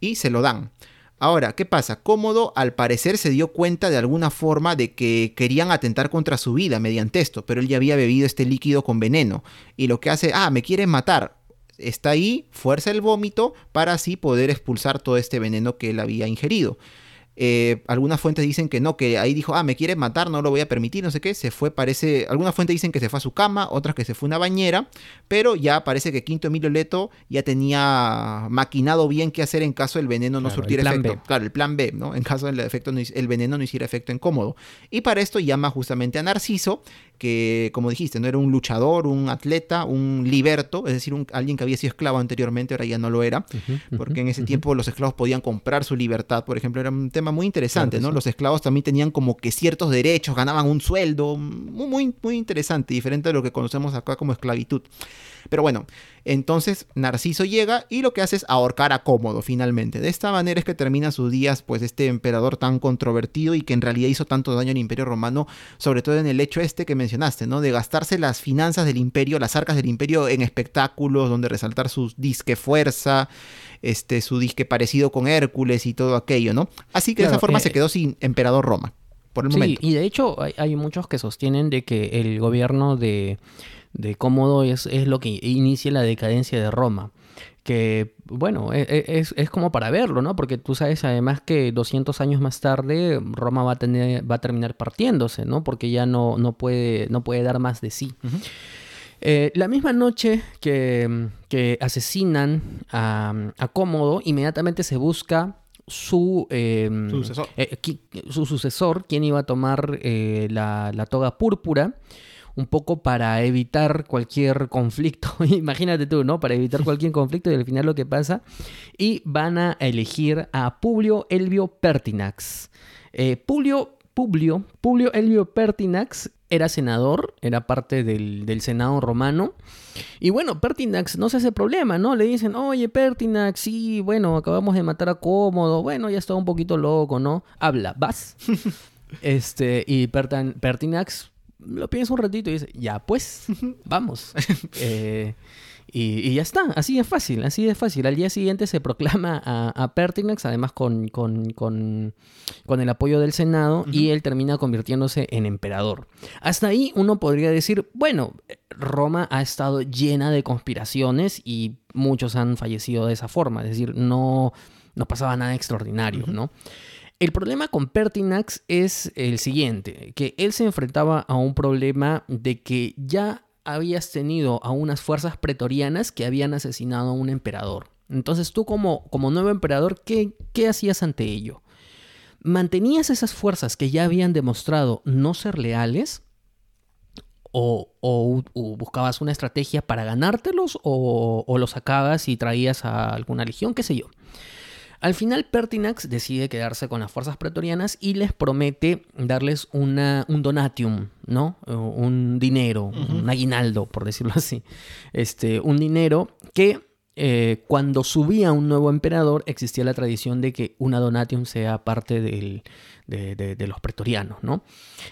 y se lo dan. Ahora, ¿qué pasa? Cómodo al parecer se dio cuenta de alguna forma de que querían atentar contra su vida mediante esto, pero él ya había bebido este líquido con veneno. Y lo que hace, ah, me quieren matar. Está ahí, fuerza el vómito para así poder expulsar todo este veneno que él había ingerido. Eh, algunas fuentes dicen que no, que ahí dijo, ah, me quiere matar, no lo voy a permitir, no sé qué. Se fue, parece. Algunas fuentes dicen que se fue a su cama, otras que se fue a una bañera. Pero ya parece que Quinto Emilio Leto ya tenía maquinado bien qué hacer en caso el veneno no surtiera efecto. Claro, el plan B, ¿no? En caso del efecto, el veneno no hiciera efecto incómodo. Y para esto llama justamente a Narciso, que, como dijiste, no era un luchador, un atleta, un liberto, es decir, un, alguien que había sido esclavo anteriormente, ahora ya no lo era. porque en ese tiempo los esclavos podían comprar su libertad, por ejemplo, era un tema muy interesante, ¿no? Los esclavos también tenían como que ciertos derechos, ganaban un sueldo, muy, muy, muy interesante, diferente de lo que conocemos acá como esclavitud. Pero bueno, entonces Narciso llega y lo que hace es ahorcar a Cómodo finalmente. De esta manera es que termina sus días pues este emperador tan controvertido y que en realidad hizo tanto daño al imperio romano, sobre todo en el hecho este que mencionaste, ¿no? De gastarse las finanzas del imperio, las arcas del imperio en espectáculos donde resaltar su disque fuerza, este, su disque parecido con Hércules y todo aquello, ¿no? Así que de esa forma se eh, quedó sin emperador Roma. Por el sí, y de hecho hay, muchos que sostienen de que el gobierno de, de Cómodo es, es lo que inicia la decadencia de Roma que, bueno, e, e, es, es, como para verlo, ¿no? Porque tú sabes además que 200 años más tarde Roma va a, tener, va a terminar partiéndose, ¿no? Porque ya no, no, puede, no puede dar más de sí. Eh, la misma noche que, asesinan a, Cómodo, inmediatamente se busca su, em, sucesor. Eh, su sucesor, quien iba a tomar eh, la, toga púrpura un poco para evitar cualquier conflicto. Imagínate tú, ¿no? Para evitar cualquier conflicto y al final lo que pasa. Y van a elegir a Publio Elvio Pertinax. Publio, Publio, Publio Elvio Pertinax era senador, era parte del, Senado romano. Y bueno, Pertinax no se hace problema, ¿no? Le dicen, oye, Pertinax, sí, bueno, acabamos de matar a Cómodo, bueno, ya está un poquito loco, ¿no? Habla, vas. este, y Pertinax lo piensa un ratito y dice, ya, pues, vamos. eh, y, ya está, así de fácil, así de fácil. Al día siguiente se proclama a, Pertinax, además con, con, el apoyo del Senado, y él termina convirtiéndose en emperador. Hasta ahí uno podría decir, bueno, Roma ha estado llena de conspiraciones y muchos han fallecido de esa forma, es decir, no, no pasaba nada extraordinario, ¿no? El problema con Pertinax es el siguiente, que él se enfrentaba a un problema de que ya habías tenido a unas fuerzas pretorianas que habían asesinado a un emperador. Entonces tú como, como nuevo emperador, ¿qué, ¿qué hacías ante ello? ¿Mantenías esas fuerzas que ya habían demostrado no ser leales? O, o, buscabas una estrategia para ganártelos o, o, los sacabas y traías a alguna legión, qué sé yo. Al final Pertinax decide quedarse con las fuerzas pretorianas y les promete darles una, un donatium, ¿no? Un dinero, un aguinaldo, por decirlo así. Este, un dinero que eh, cuando subía un nuevo emperador existía la tradición de que una donatium sea parte de, los pretorianos, ¿no?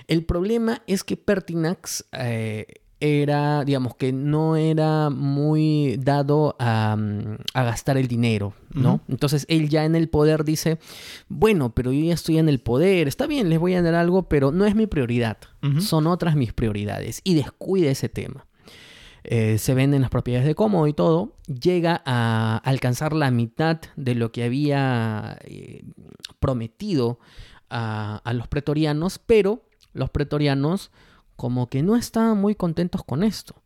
El problema es que Pertinax eh, era, digamos, que no era muy dado a, mm, gastar el dinero, ¿no? Entonces él ya en el poder dice, bueno, pero yo ya estoy en el poder, está bien, les voy a dar algo, pero no es mi prioridad, son otras mis prioridades, y descuida ese tema. Eh, se venden las propiedades de cómodo y todo, llega a alcanzar la mitad de lo que había eh, prometido a, los pretorianos, pero los pretorianos como que no estaban muy contentos con esto.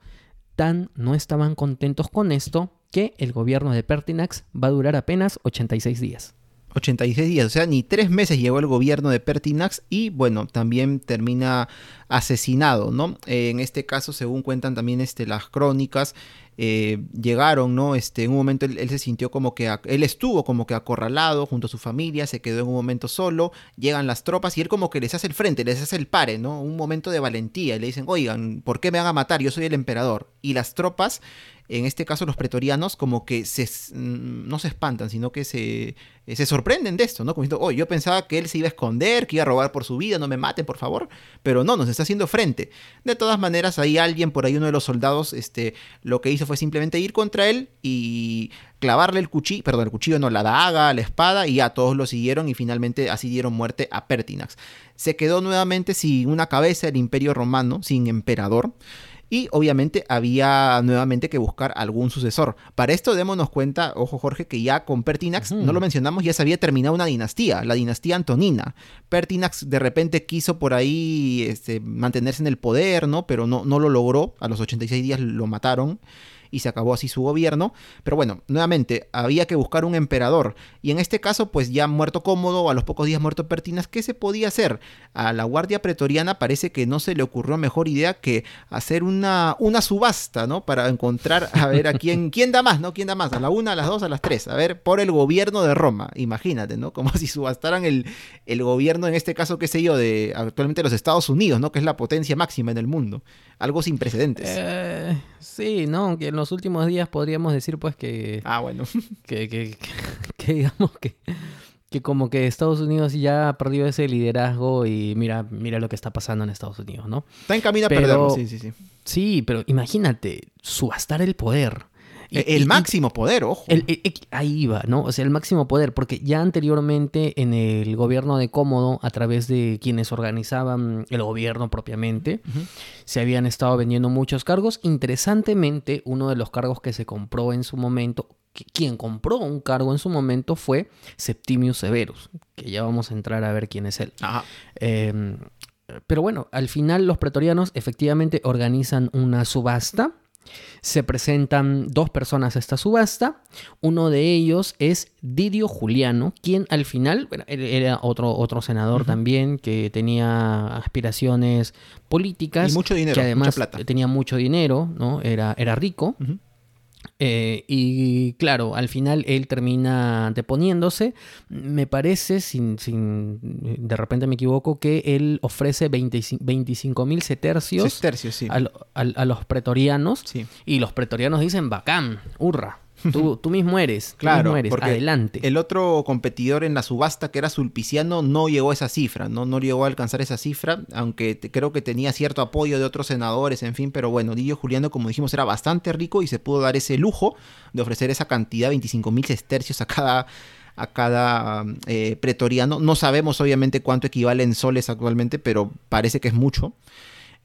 Tan no estaban contentos con esto que el gobierno de Pertinax va a durar apenas 86 días. 86 días, o sea, ni tres meses llegó el gobierno de Pertinax y bueno, también termina asesinado, ¿no? En este caso, según cuentan también este, las crónicas, eh, llegaron, ¿no? Este, en un momento él, se sintió como que, él estuvo como que acorralado junto a su familia, se quedó en un momento solo, llegan las tropas y él como que les hace el frente, les hace el pare, ¿no? Un momento de valentía y le dicen, oigan, ¿por qué me van a matar? Yo soy el emperador. Y las tropas en este caso los pretorianos como que se, mm, no se espantan, sino que se, eh, se sorprenden de esto, ¿no? Como diciendo, oh, yo pensaba que él se iba a esconder, que iba a robar por su vida, no me maten, por favor, pero no, nos está haciendo frente. De todas maneras, ahí alguien, por ahí uno de los soldados, este, lo que hizo fue simplemente ir contra él y clavarle el cuchillo, perdón, el cuchillo no, la daga, la espada, y ya todos lo siguieron y finalmente así dieron muerte a Pertinax. Se quedó nuevamente sin una cabeza el imperio romano, sin emperador y obviamente había nuevamente que buscar algún sucesor. Para esto démonos cuenta, ojo Jorge, que ya con Pertinax, no lo mencionamos, ya se había terminado una dinastía, la dinastía Antonina. Pertinax de repente quiso por ahí este, mantenerse en el poder, ¿no? Pero no, no lo logró, a los 86 días lo mataron y se acabó así su gobierno. Pero bueno, nuevamente, había que buscar un emperador. Y en este caso, pues ya muerto cómodo, a los pocos días muerto Pertinas, ¿qué se podía hacer? A la Guardia Pretoriana parece que no se le ocurrió mejor idea que hacer una, una subasta, ¿no? Para encontrar, a ver, a quién, quién da más, ¿no? ¿Quién da más? A la una, a las dos, a las tres. A ver, por el gobierno de Roma. Imagínate, ¿no? Como si subastaran el, el gobierno, en este caso, qué sé yo, de actualmente los Estados Unidos, ¿no? Que es la potencia máxima en el mundo. Algo sin precedentes. Eh, sí, ¿no? Que en los últimos días podríamos decir pues que... Ah, bueno. Que, que, que, digamos que, que como que Estados Unidos ya ha perdido ese liderazgo y mira, mira lo que está pasando en Estados Unidos, ¿no? Está en camino a perderlo, sí, sí, sí. Sí, pero imagínate, subastar el poder el máximo poder, ojo. ahí va, ¿no? O sea, el máximo poder, porque ya anteriormente en el gobierno de Cómodo, a través de quienes organizaban el gobierno propiamente, se habían estado vendiendo muchos cargos. Interesantemente, uno de los cargos que se compró en su momento, quien compró un cargo en su momento fue Septimius Severus, que ya vamos a entrar a ver quién es él. Em, pero bueno, al final los pretorianos efectivamente organizan una subasta se presentan dos personas a esta subasta. Uno de ellos es Didio Juliano, quien al final era otro, otro senador también que tenía aspiraciones políticas. Y mucho dinero, que además tenía mucho dinero, ¿no? Era, era rico. Eh, y claro, al final él termina deponiéndose. Me parece, sin, sin de repente me equivoco, que él ofrece 25 mil setercios, a, los pretorianos. Y los pretorianos dicen, bacán, hurra. Tú, tú mismo eres, claro, eres, adelante. El otro competidor en la subasta, que era Sulpiciano, no llegó a esa cifra, no, no llegó a alcanzar esa cifra, aunque creo que tenía cierto apoyo de otros senadores, en fin, pero bueno, Didio Juliano, como dijimos, era bastante rico y se pudo dar ese lujo de ofrecer esa cantidad, 25 mil sestercios a cada a cada eh, pretoriano. No sabemos obviamente cuánto equivale en soles actualmente, pero parece que es mucho.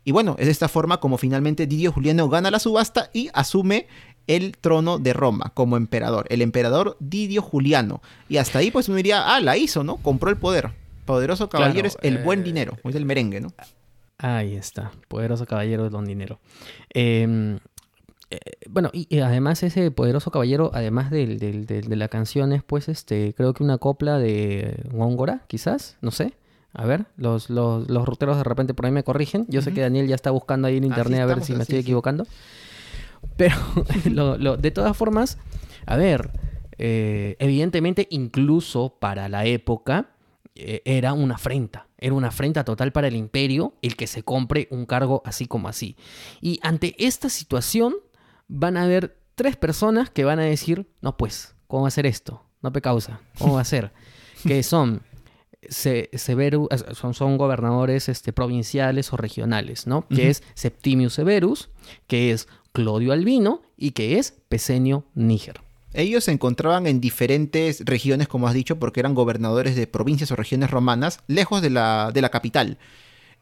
Y bueno, es de esta forma como finalmente Didio Juliano gana la subasta y asume el trono de Roma como emperador, el emperador Didio Juliano. Y hasta ahí pues uno diría, ah, la hizo, ¿no? Compró el poder. Poderoso caballero es el buen eh, dinero, es el merengue, ¿no? Ahí está, poderoso caballero de don dinero. Em, eh, bueno, y, y además ese poderoso caballero, además del, del- del- de la canción, es pues este, creo que una copla de Góngora, quizás, no sé. A ver, los, los, los ruteros de repente por ahí me corrigen. Yo sé que Daniel ya está buscando ahí en internet a ver si me estoy sí. Pero lo- lo- de todas formas, a ver, eh, evidentemente incluso para la época eh, era una afrenta, era una afrenta total para el imperio el que se compre un cargo así como así. Y ante esta situación van a haber tres personas que van a decir, no pues, ¿cómo va a ser esto? No pe causa, ¿cómo va a ser? que son Se- Severus, eh, son, son gobernadores este, provinciales o regionales, ¿no? Que es Septimius Severus, que es Clodio Albino y que es Pesenio Níger. Ellos se encontraban en diferentes regiones, como has dicho, porque eran gobernadores de provincias o regiones romanas, lejos de la, de la capital.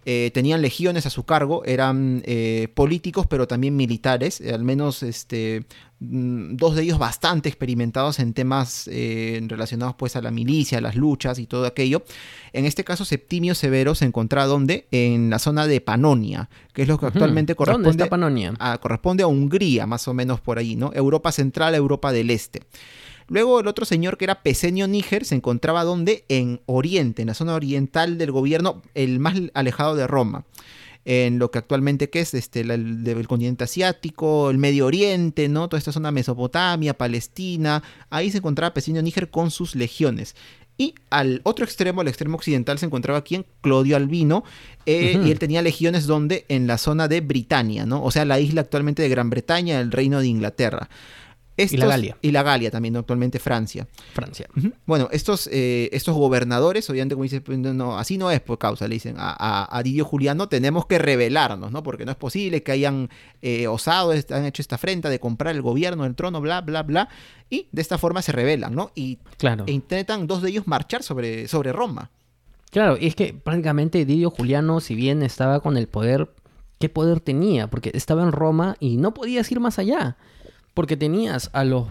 Eh, tenían legiones a su cargo, eran eh, políticos, pero también militares, eh, al menos este, mm, dos de ellos bastante experimentados en temas eh, relacionados pues a la milicia, a las luchas y todo aquello. En este caso, Septimio Severo se encontraba donde? En la zona de Panonia, que es lo que actualmente ¿Dónde corresponde está Panonia? a- corresponde a Hungría, más o menos por ahí, ¿no? Europa Central, Europa del Este. Luego el otro señor que era Pesenio Níger se encontraba donde? En Oriente, en la zona oriental del gobierno, el más alejado de Roma. En lo que actualmente que es este, el, del continente asiático, el Medio Oriente, ¿no? Toda esta zona Mesopotamia, Palestina. Ahí se encontraba Pesenio Níger con sus legiones. Y al otro extremo, al extremo occidental, se encontraba quien? Clodio Albino. eh. Y él tenía legiones donde? En la zona de Britania, ¿no? O sea, la isla actualmente de Gran Bretaña, el reino de Inglaterra. Estos- Galia. Y la Galia también, ¿no? actualmente Francia. Francia. Bueno, estos, eh, estos gobernadores, obviamente, como dice, pues, no, así no es por causa, le dicen a, a, a Didio Juliano, tenemos que rebelarnos, ¿no? Porque no es posible que hayan eh, osado, est- han hecho esta afrenta de comprar el gobierno, el trono, bla, bla, bla. Y de esta forma se rebelan, ¿no? Y Claro. e intentan dos de ellos marchar sobre, sobre Roma. Claro, y es que prácticamente Didio Juliano, si bien estaba con el poder, ¿qué poder tenía? Porque estaba en Roma y no podías ir más allá. Porque tenías a los,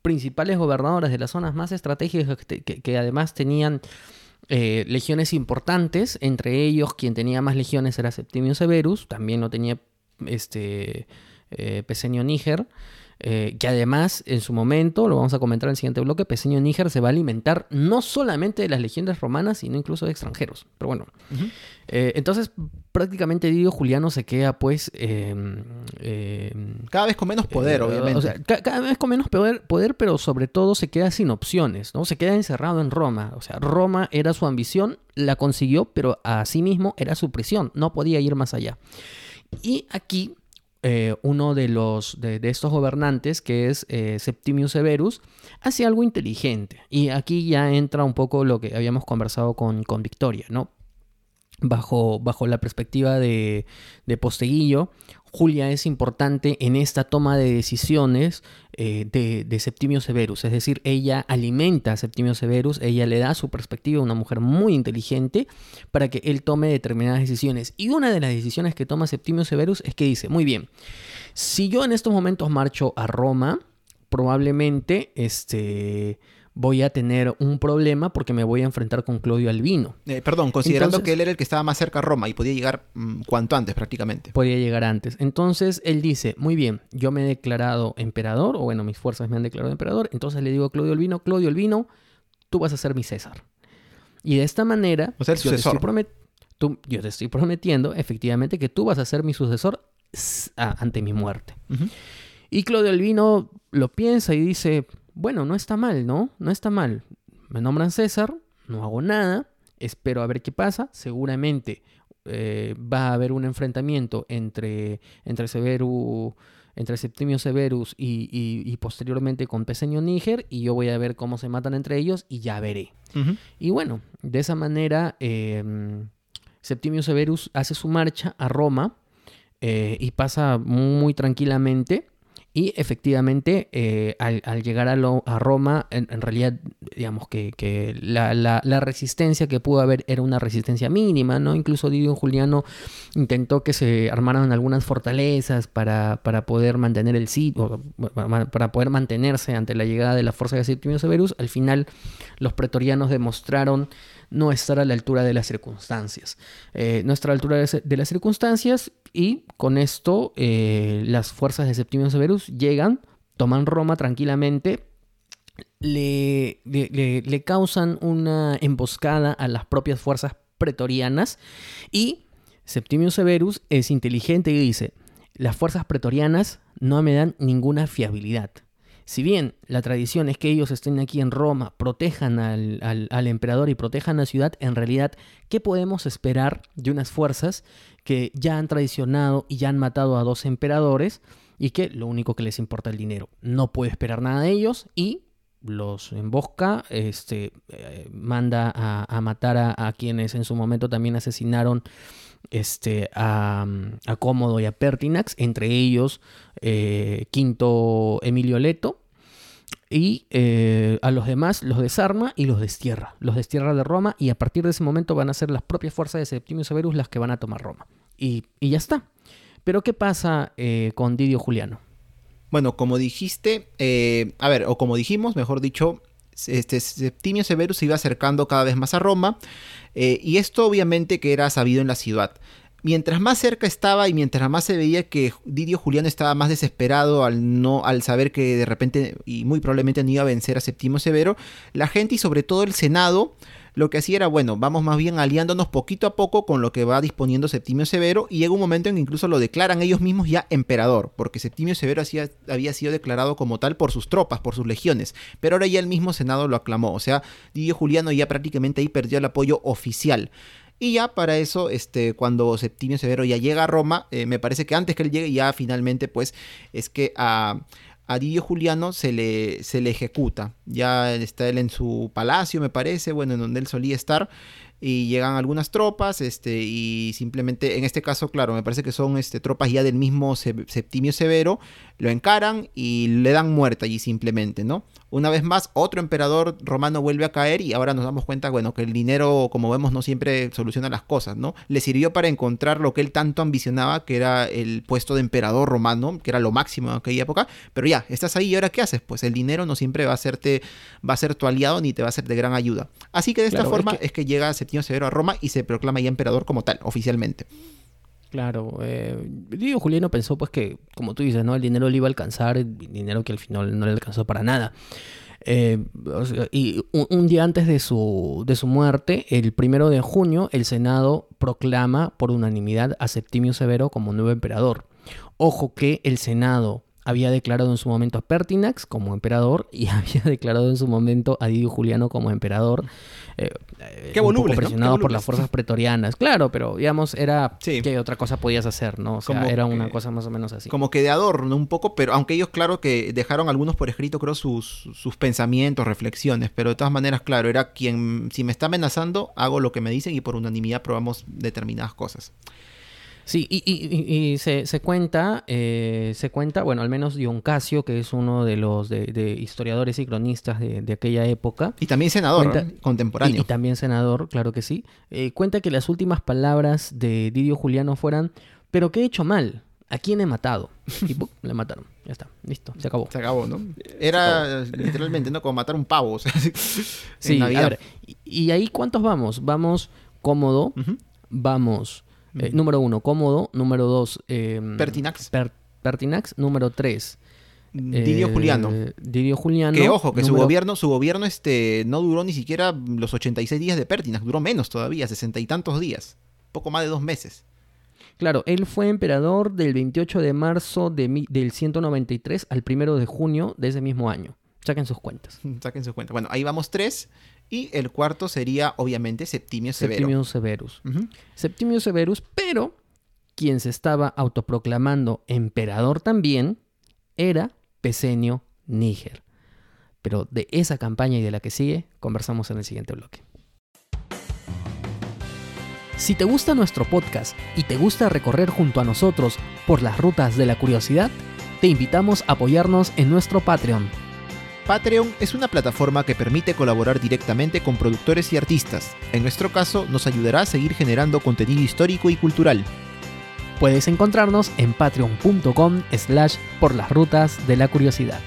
principales gobernadores de las zonas más estratégicas que, además tenían eh, legiones importantes. Entre ellos, quien tenía más legiones era Septimio Severus, también lo tenía este, eh, Níger. eh, que además, en su momento, lo vamos a comentar en el siguiente bloque, Pesenio Níger se va a alimentar no solamente de las legiones romanas, sino incluso de extranjeros. Pero bueno, eh, entonces prácticamente Didio Juliano se queda pues... eh, eh, Cada vez con menos poder, eh, obviamente. O sea, ca- cada vez con menos poder, poder, pero sobre todo se queda sin opciones, ¿no? Se queda encerrado en Roma. O sea, Roma era su ambición, la consiguió, pero asimismo era su prisión. No podía ir más allá. Y aquí eh, uno de los de, de estos gobernantes, que es Septimius Severus, hace algo inteligente. Y aquí ya entra un poco lo que habíamos conversado con, con Victoria, ¿no? Bajo, bajo la perspectiva de, de Posteguillo, Julia es importante en esta toma de decisiones eh, de, de Septimio Severus. Es decir, ella alimenta a Septimio Severus, ella le da su perspectiva una mujer muy inteligente para que él tome determinadas decisiones. Y una de las decisiones que toma Septimio Severus es que dice, muy bien, si yo en estos momentos marcho a Roma, probablemente este, voy a tener un problema porque me voy a enfrentar con Claudio Albino. Eh, perdón, considerando Entonces- que él era el que estaba más cerca a Roma y podía llegar mm, cuanto antes prácticamente. podía llegar antes. Entonces él dice, muy bien, yo me he declarado emperador, o bueno, mis fuerzas me han declarado emperador, entonces le digo a Claudio Albino, Claudio Albino, tú vas a ser mi César. Y de esta manera, O sea, el yo, te estoy tú- yo te estoy prometiendo efectivamente que tú vas a ser mi sucesor ante mi muerte. Y Claudio Albino lo piensa y dice, bueno, no está mal, ¿no? No está mal. Me nombran César, no hago nada, espero a ver qué pasa. Seguramente eh, va a haber un enfrentamiento entre, entre Severus, entre Septimio Severus y, y- y posteriormente con Pesenio Níger y yo voy a ver cómo se matan entre ellos y ya veré. Y bueno, de esa manera eh, Septimio Severus hace su marcha a Roma eh, y pasa muy tranquilamente. Y efectivamente, eh, al, llegar a, Roma, en, realidad, digamos que, la, resistencia que pudo haber era una resistencia mínima, ¿no? Incluso Didio Juliano intentó que se armaran algunas fortalezas para, para poder mantener el sitio, para poder mantenerse ante la llegada de la fuerza de Septimio Severus. Al final, los pretorianos demostraron no estar a la altura de las circunstancias. Eh, no estar a la altura de, las circunstancias y con esto eh, las fuerzas de Septimio Severus llegan, toman Roma tranquilamente, le, le, causan una emboscada a las propias fuerzas pretorianas y Septimio Severus es inteligente y dice, las fuerzas pretorianas no me dan ninguna fiabilidad. Si bien la tradición es que ellos estén aquí en Roma, protejan al, emperador y protejan la ciudad, en realidad, ¿qué podemos esperar de unas fuerzas que ya han traicionado y ya han matado a dos emperadores y que lo único que les importa es el dinero? No puede esperar nada de ellos y los embosca, este, eh, manda a, matar a, quienes en su momento también asesinaron este, a, Cómodo y a Pertinax, entre ellos eh, Quinto Emilio Leto, y eh, a los demás los desarma y los destierra, los destierra de Roma y a partir de ese momento van a ser las propias fuerzas de Septimio Severus las que van a tomar Roma. Y, ya está. Pero ¿qué pasa con Didio Juliano? Bueno, como dijiste, eh, a ver, o como dijimos, mejor dicho, este Septimio Severus se iba acercando cada vez más a Roma, eh, y esto obviamente que era sabido en la ciudad. Mientras más cerca estaba y mientras más se veía que Didio Juliano estaba más desesperado al no al saber que de repente y muy probablemente no iba a vencer a Septimio Severo, la gente y sobre todo el Senado lo que hacía era, bueno, vamos más bien aliándonos poquito a poco con lo que va disponiendo Septimio Severo y llega un momento en que incluso lo declaran ellos mismos ya emperador, porque Septimio Severo había sido declarado como tal por sus tropas, por sus legiones, pero ahora ya el mismo Senado lo aclamó, o sea, Didio Juliano ya prácticamente ahí perdió el apoyo oficial. Y ya para eso, este, cuando Septimio Severo ya llega a Roma, eh, me parece que antes que él llegue, ya finalmente, pues, es que a a Didio Juliano se le, se le ejecuta. Ya está él en su palacio, me parece, bueno, en donde él solía estar y llegan algunas tropas, este, y simplemente, en este caso, claro, me parece que son este, tropas ya del mismo Septimio Severo, lo encaran y le dan muerte allí simplemente, ¿no? Una vez más, otro emperador romano vuelve a caer y ahora nos damos cuenta, bueno, que el dinero, como vemos, no siempre soluciona las cosas, ¿no? Le sirvió para encontrar lo que él tanto ambicionaba, que era el puesto de emperador romano, que era lo máximo en aquella época, pero ya, estás ahí y ahora ¿qué haces? Pues el dinero no siempre va a hacerte, va a ser tu aliado ni te va a ser de gran ayuda. Así que de esta forma es que, llega Septimio Severo a Roma y se proclama ya emperador como tal, oficialmente. Claro, eh, Diego Juliano pensó pues que, como tú dices, ¿no? El dinero le iba a alcanzar, dinero que al final no le alcanzó para nada. Eh, y un, día antes de su, de su muerte, el primero de junio, el Senado proclama por unanimidad a Septimio Severo como nuevo emperador. Ojo que el Senado había declarado en su momento a Pertinax como emperador y había declarado en su momento a Didio Juliano como emperador. Eh, Qué voluble, presionado por las fuerzas pretorianas. Claro, pero digamos, era que otra cosa podías hacer, ¿no? O sea, era una cosa más o menos así. Como que de adorno un poco, pero aunque ellos, claro, que dejaron algunos por escrito, creo, sus, sus pensamientos, reflexiones, pero de todas maneras, claro, era quien, si me está amenazando, hago lo que me dicen y por unanimidad probamos determinadas cosas. Sí, y, se, cuenta, eh, se cuenta, bueno, al menos Dion Casio, que es uno de los de, historiadores y cronistas de, aquella época. Y también senador, ¿eh? contemporáneo. Y, también senador, claro que sí. Eh, cuenta que las últimas palabras de Didio Juliano fueran, pero ¿qué he hecho mal? ¿A quién he matado? Y le mataron. Ya está, listo, se acabó. Se acabó, ¿no? Era literalmente, ¿no? Como matar un pavo. O sea, sí, a ver, y, ahí cuántos vamos? Vamos cómodo, vamos eh, número uno, cómodo. Número dos, em, Pertinax. Pertinax. Número tres, Didio Juliano. Eh, Didio Juliano. Que ojo, que su gobierno, su gobierno este, no duró ni siquiera los 86 días de Pertinax, duró menos todavía, sesenta y tantos días. Poco más de dos meses. Claro, él fue emperador del 28 de marzo de, del 193 al 1 de junio de ese mismo año. Saquen sus cuentas. Saquen sus cuentas. Bueno, ahí vamos tres. Y el cuarto sería, obviamente, Septimio Severo. Septimio Severus. Septimio Severus, pero quien se estaba autoproclamando emperador también era Pesenio Níger. Pero de esa campaña y de la que sigue, conversamos en el siguiente bloque. Si te gusta nuestro podcast y te gusta recorrer junto a nosotros por las rutas de la curiosidad, te invitamos a apoyarnos en nuestro Patreon Patreon es una plataforma que permite colaborar directamente con productores y artistas. En nuestro caso, nos ayudará a seguir generando contenido histórico y cultural. Puedes encontrarnos en patreon.com slash por las rutas de la curiosidad.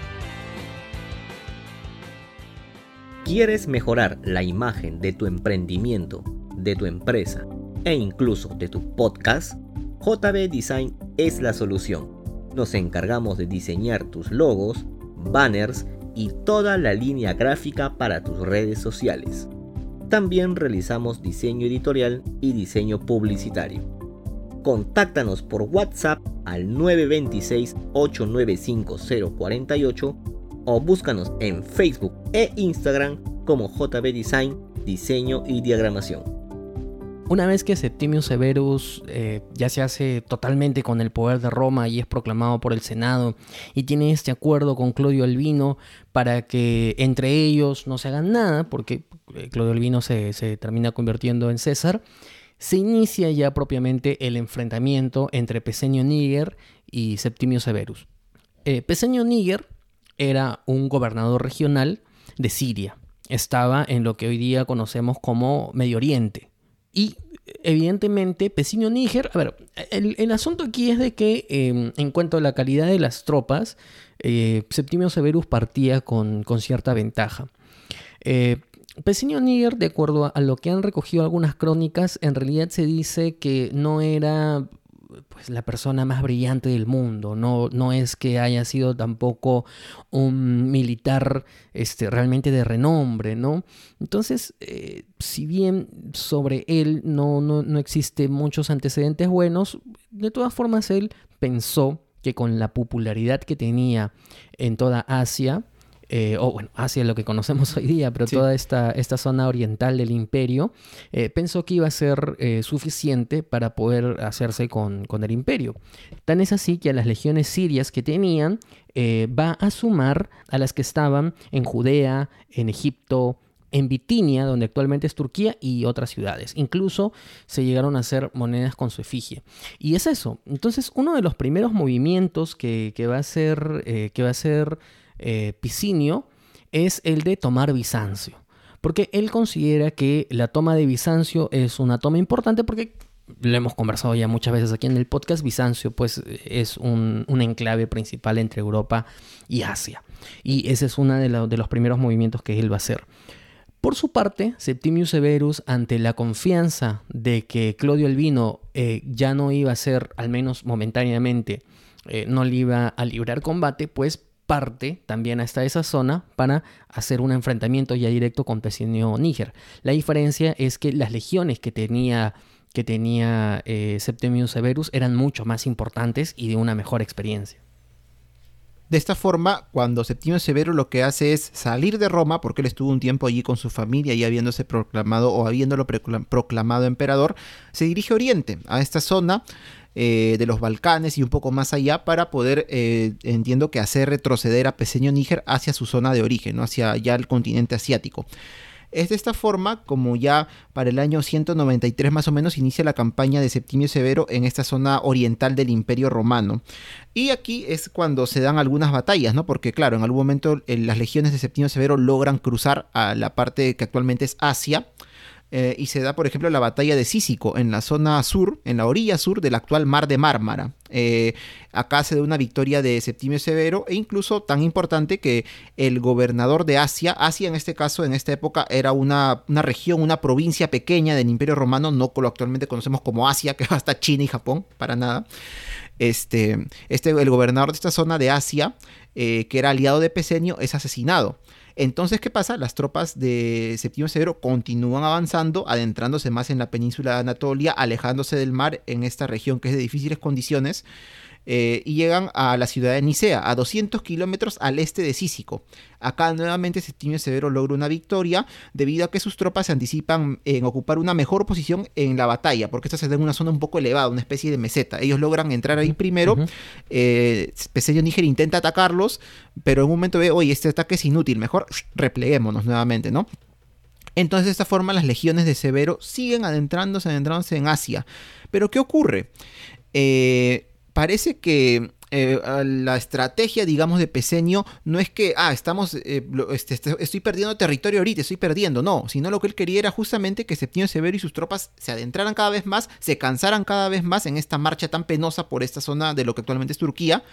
¿Quieres mejorar la imagen de tu emprendimiento, de tu empresa e incluso de tu podcast? JB Design es la solución. Nos encargamos de diseñar tus logos, banners y toda la línea gráfica para tus redes sociales. También realizamos diseño editorial y diseño publicitario. Contáctanos por WhatsApp al 926-895-048 o búscanos en Facebook e Instagram como JB Design, Diseño y Diagramación. Una vez que Septimius Severus eh, ya se hace totalmente con el poder de Roma y es proclamado por el Senado y tiene este acuerdo con Claudio Albino para que entre ellos no se hagan nada, porque eh, Claudio Albino se, termina convirtiendo en César, se inicia ya propiamente el enfrentamiento entre Pesenio Níger y Septimio Severus. Eh, Pesenio Níger era un gobernador regional de Siria. Estaba en lo que hoy día conocemos como Medio Oriente. Y evidentemente, Pesinio Níger, a ver, el, asunto aquí es de que em, en cuanto a la calidad de las tropas, eh, Septimio Severus partía con, cierta ventaja. Eh, Níger, de acuerdo a lo que han recogido algunas crónicas, en realidad se dice que no era pues, la persona más brillante del mundo. No, no es que haya sido tampoco un militar este, realmente de renombre, ¿no? Entonces, eh, si bien sobre él no, no, no existe muchos antecedentes buenos, de todas formas él pensó que con la popularidad que tenía en toda Asia, eh, o bueno, hacia lo que conocemos hoy día, pero toda esta, esta, zona oriental del imperio, eh, pensó que iba a ser eh, suficiente para poder hacerse con, el imperio. Tan es así que a las legiones sirias que tenían va a sumar a las que estaban en Judea, en Egipto, en Bitinia, donde actualmente es Turquía, y otras ciudades. Incluso se llegaron a hacer monedas con su efigie. Y es eso. Entonces, uno de los primeros movimientos que, va a ser, que va a ser eh, Picinio es el de tomar Bizancio. Porque él considera que la toma de Bizancio es una toma importante porque lo hemos conversado ya muchas veces aquí en el podcast, Bizancio pues es un, enclave principal entre Europa y Asia. Y ese es uno de, los primeros movimientos que él va a hacer. Por su parte, Septimius Severus, ante la confianza de que Claudio Albino eh, ya no iba a ser, al menos momentáneamente, eh, no le iba a librar combate, pues parte también hasta esa zona para hacer un enfrentamiento ya directo con Pesinio Níger. La diferencia es que las legiones que tenía, que tenía eh, Septimius Severus eran mucho más importantes y de una mejor experiencia. De esta forma, cuando Septimio Severo lo que hace es salir de Roma, porque él estuvo un tiempo allí con su familia y habiéndose proclamado o habiéndolo proclamado emperador, se dirige a Oriente, a esta zona eh, de los Balcanes y un poco más allá para poder, eh, entiendo que hacer retroceder a Peseño Níger hacia su zona de origen, hacia ya el continente asiático. Es de esta forma como ya para el año 193 más o menos inicia la campaña de Septimio Severo en esta zona oriental del Imperio Romano. Y aquí es cuando se dan algunas batallas, ¿no? Porque claro, en algún momento eh, las legiones de Septimio Severo logran cruzar a la parte que actualmente es Asia eh, y se da, por ejemplo, la batalla de Cícico en la zona sur, en la orilla sur del actual mar de Mármara. Eh, acá se da una victoria de Septimio Severo e incluso tan importante que el gobernador de Asia, Asia en este caso, en esta época, era una, una región, una provincia pequeña del Imperio Romano, no lo actualmente conocemos como Asia, que va hasta China y Japón, para nada. Este, este, el gobernador de esta zona de Asia, eh, que era aliado de Pesenio, es asesinado. Entonces, ¿qué pasa? Las tropas de Septimio Severo continúan avanzando, adentrándose más en la península de Anatolia, alejándose del mar en esta región que es de difíciles condiciones. Eh, y llegan a la ciudad de Nicea, a 200 kilómetros al este de Cícico. Acá nuevamente Septimio Severo logra una victoria debido a que sus tropas se anticipan en ocupar una mejor posición en la batalla, porque esta se da en una zona un poco elevada, una especie de meseta. Ellos logran entrar ahí primero, eh, Níger intenta atacarlos, pero en un momento ve, oye, este ataque es inútil, mejor repleguémonos nuevamente, ¿no? Entonces de esta forma las legiones de Severo siguen adentrándose, adentrándose en Asia. Pero ¿qué ocurre? Eh, parece que eh, la estrategia, digamos, de Peseño no es que, ah, estamos, eh, este, estoy perdiendo territorio ahorita, estoy perdiendo, no, sino lo que él quería era justamente que Septimio Severo y sus tropas se adentraran cada vez más, se cansaran cada vez más en esta marcha tan penosa por esta zona de lo que actualmente es Turquía,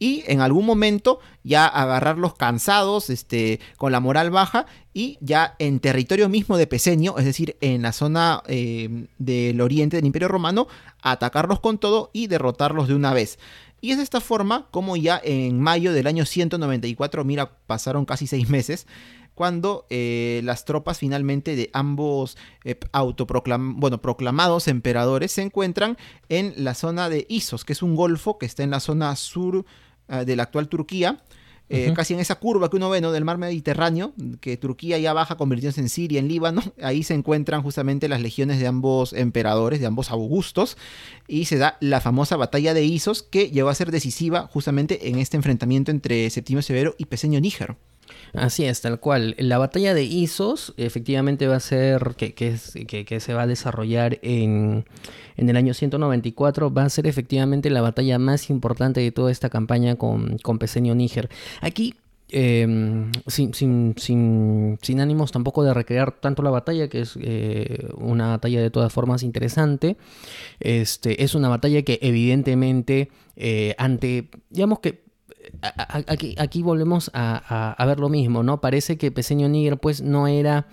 y en algún momento ya agarrarlos cansados, este, con la moral baja y ya en territorio mismo de Peseño, es decir, en la zona eh, del oriente del Imperio Romano, atacarlos con todo y derrotarlos de una vez. Y es de esta forma como ya en mayo del año 194, mira, pasaron casi seis meses, cuando eh, las tropas finalmente de ambos eh, bueno, proclamados emperadores se encuentran en la zona de Isos, que es un golfo que está en la zona sur de la actual Turquía. Casi en esa curva que uno ve ¿no? del mar Mediterráneo, que Turquía ya baja convirtiéndose en Siria, en Líbano, ahí se encuentran justamente las legiones de ambos emperadores, de ambos Augustos, y se da la famosa batalla de Isos, que llegó a ser decisiva justamente en este enfrentamiento entre Septimio Severo y Peseño Níger. Así es, tal cual. La batalla de Isos efectivamente va a ser, que, que, se va a desarrollar en, el año 194, va a ser efectivamente la batalla más importante de toda esta campaña con, con Peseño Níger. Aquí em, sin, sin, sin, sin, ánimos tampoco de recrear tanto la batalla, que es eh, una batalla de todas formas interesante. Este, es una batalla que evidentemente eh, ante, digamos que aquí, volvemos a, ver lo mismo, ¿no? Parece que Peseño Níger pues no era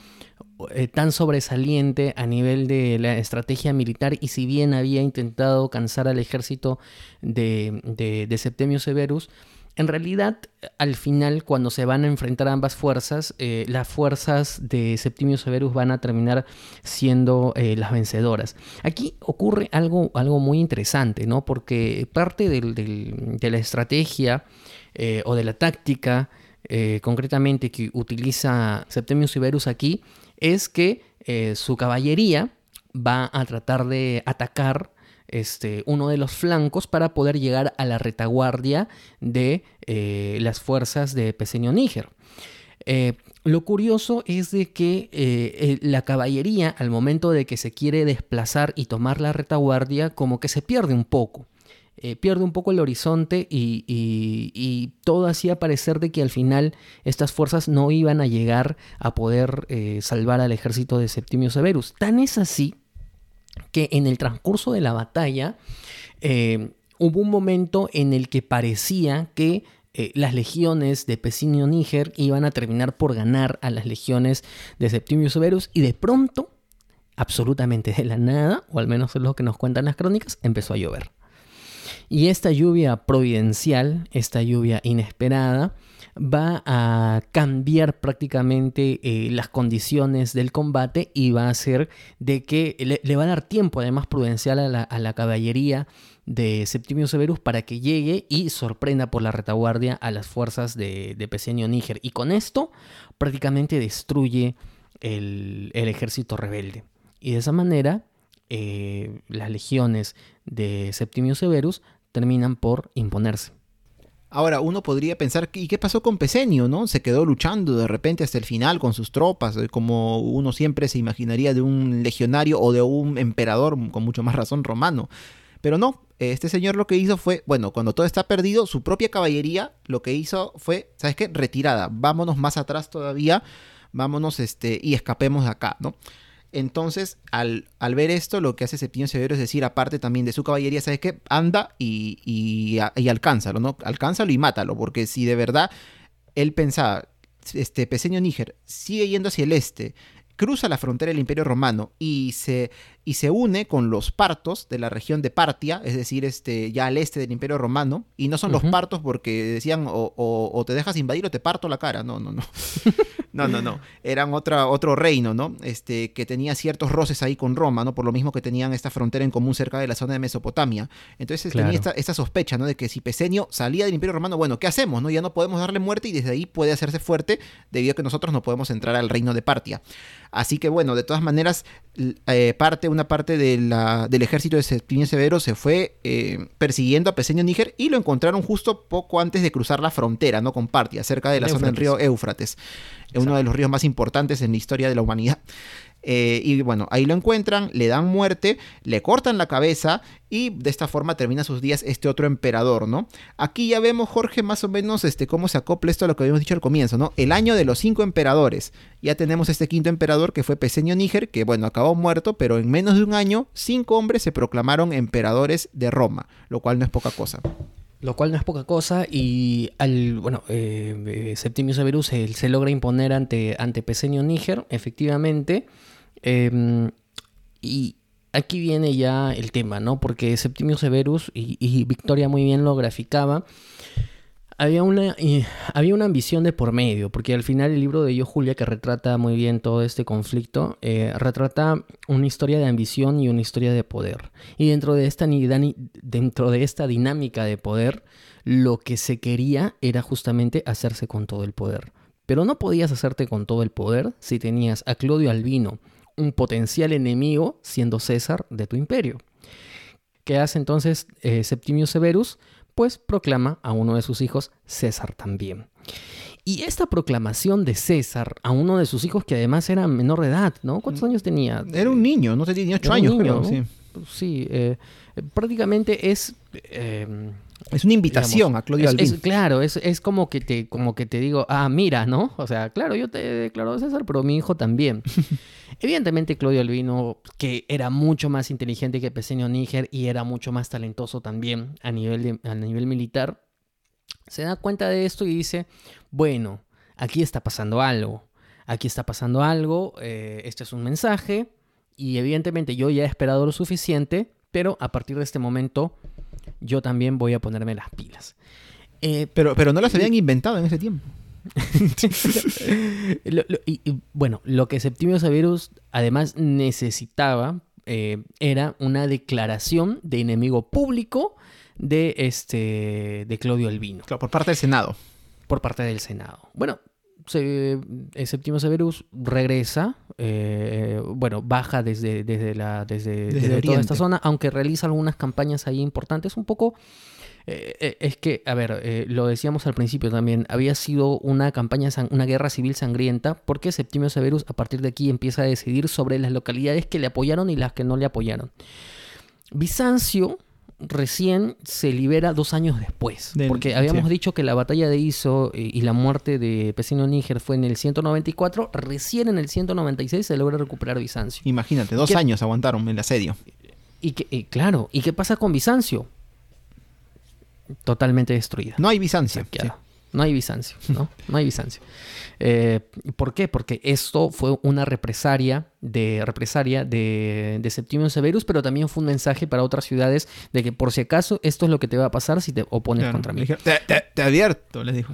eh, tan sobresaliente a nivel de la estrategia militar y si bien había intentado cansar al ejército de, de, Septemio Severus, en realidad, al final, cuando se van a enfrentar ambas fuerzas, eh, las fuerzas de Septimio Severus van a terminar siendo eh, las vencedoras. Aquí ocurre algo, algo muy interesante, ¿no? Porque parte de la estrategia eh, o de la táctica concretamente que utiliza Septimio Severus aquí es que su caballería va a tratar de atacar este, uno de los flancos para poder llegar a la retaguardia de eh, las fuerzas de Peseño Níger. Eh, lo curioso es de que eh, la caballería, al momento de que se quiere desplazar y tomar la retaguardia, como que se pierde un poco. Pierde un poco el horizonte y, todo hacía parecer de que al final estas fuerzas no iban a llegar a poder salvar al ejército de Septimio Severus. Tan es así que en el transcurso de la batalla eh, hubo un momento en el que parecía que eh, las legiones de Pesinio Níger iban a terminar por ganar a las legiones de Septimio Severus y de pronto, absolutamente de la nada, o al menos es lo que nos cuentan las crónicas, empezó a llover. Y esta lluvia providencial, esta lluvia inesperada, va a cambiar prácticamente eh, las condiciones del combate y va a hacer de que le, va a dar tiempo además prudencial a la, caballería de Septimio Severus para que llegue y sorprenda por la retaguardia a las fuerzas de, de Pesenio Níger. Y con esto prácticamente destruye el, ejército rebelde. Y de esa manera eh, las legiones de Septimio Severus terminan por imponerse. Ahora, uno podría pensar, ¿y qué pasó con Pesenio, no? Se quedó luchando de repente hasta el final con sus tropas, eh, como uno siempre se imaginaría de un legionario o de un emperador, con mucho más razón, romano. Pero no, este señor lo que hizo fue, bueno, cuando todo está perdido, su propia caballería lo que hizo fue, ¿sabes qué? Retirada, vámonos más atrás todavía, vámonos este, y escapemos de acá, ¿no? Entonces, al, al, ver esto, lo que hace Septimio Severo es decir, aparte también de su caballería, ¿sabes qué? Anda y, y, y alcánzalo, ¿no? Alcánzalo y mátalo, porque si de verdad él pensaba, este Peseño Níger sigue yendo hacia el este, cruza la frontera del Imperio Romano y se, y se une con los partos de la región de Partia, es decir, este, ya al este del Imperio Romano, y no son los partos porque decían o, o, te dejas invadir o te parto la cara, no, no, no. no, no, no. Eran otra, otro reino, ¿no? Este, que tenía ciertos roces ahí con Roma, ¿no? Por lo mismo que tenían esta frontera en común cerca de la zona de Mesopotamia. Entonces tenía esta, esta, sospecha, ¿no? De que si Pesenio salía del Imperio Romano, bueno, ¿qué hacemos, no? Ya no podemos darle muerte y desde ahí puede hacerse fuerte debido a que nosotros no podemos entrar al reino de Partia. Así que bueno, de todas maneras, eh, parte, una parte de la, del ejército de Septimio Severo se fue eh, persiguiendo a Peseño Níger y lo encontraron justo poco antes de cruzar la frontera, ¿no? Con Partia, cerca de la zona del río Éufrates, uno de los ríos más importantes en la historia de la humanidad. Eh, y bueno, ahí lo encuentran, le dan muerte, le cortan la cabeza y de esta forma termina sus días este otro emperador, ¿no? Aquí ya vemos, Jorge, más o menos este, cómo se acopla esto a lo que habíamos dicho al comienzo, ¿no? El año de los cinco emperadores. Ya tenemos este quinto emperador que fue Peseño Níger, que bueno, acabó muerto, pero en menos de un año, cinco hombres se proclamaron emperadores de Roma, lo cual no es poca cosa. Lo cual no es poca cosa y al, bueno, eh, eh, Septimio Severus se, se logra imponer ante, ante Pesenio Níger, efectivamente. Em, y aquí viene ya el tema, ¿no? Porque Septimio Severus, y, Victoria muy bien lo graficaba, había una, había una ambición de por medio, porque al final el libro de Yo Julia, que retrata muy bien todo este conflicto, eh, retrata una historia de ambición y una historia de poder. Y dentro de, esta, dentro de esta dinámica de poder, lo que se quería era justamente hacerse con todo el poder. Pero no podías hacerte con todo el poder si tenías a Claudio Albino, un potencial enemigo, siendo César de tu imperio. ¿Qué hace entonces eh, Septimio Severus? pues proclama a uno de sus hijos César también. Y esta proclamación de César a uno de sus hijos, que además era menor de edad, ¿no? ¿Cuántos años tenía? Era un niño, no tenía ocho años, sí. Sí, eh, prácticamente es... Eh, es una invitación a Claudio es, claro, es, es, como, que te, como que te digo, ah, mira, ¿no? O sea, claro, yo te declaro César, pero mi hijo también. Evidentemente Claudio Albino, que era mucho más inteligente que Peseño Níger y era mucho más talentoso también a nivel, a nivel militar, se da cuenta de esto y dice, bueno, aquí está pasando algo, aquí está pasando algo, eh, este es un mensaje y evidentemente yo ya he esperado lo suficiente, pero a partir de este momento yo también voy a ponerme las pilas. Eh, pero, pero no las habían inventado en ese tiempo. y, bueno, lo que Septimio Severus además necesitaba eh, era una declaración de enemigo público de, este, de Claudio Albino. por parte del Senado. Por parte del Senado. Bueno, se, eh, Septimio Severus regresa, eh, bueno, baja desde, desde, la, desde, desde toda esta zona, aunque realiza algunas campañas ahí importantes, un poco eh, eh, es que, a ver, eh, lo decíamos al principio también, había sido una campaña, una guerra civil sangrienta, porque Septimio Severus a partir de aquí empieza a decidir sobre las localidades que le apoyaron y las que no le apoyaron. Bizancio recién se libera dos años después, porque habíamos dicho que la batalla de Iso y la muerte de Pesino Níger fue en el 194, recién en el 196 se logra recuperar Bizancio. Imagínate, dos años aguantaron el asedio. Y, que, claro, ¿y qué pasa con Bizancio? totalmente destruida. No hay Bizancio. No hay Bizancio, ¿no? No hay Bizancio. Eh, ¿Por qué? Porque esto fue una represaria de, represaria de, de Septimio Severus, pero también fue un mensaje para otras ciudades de que por si acaso esto es lo que te va a pasar si te opones contra mí. te, advierto, les dijo.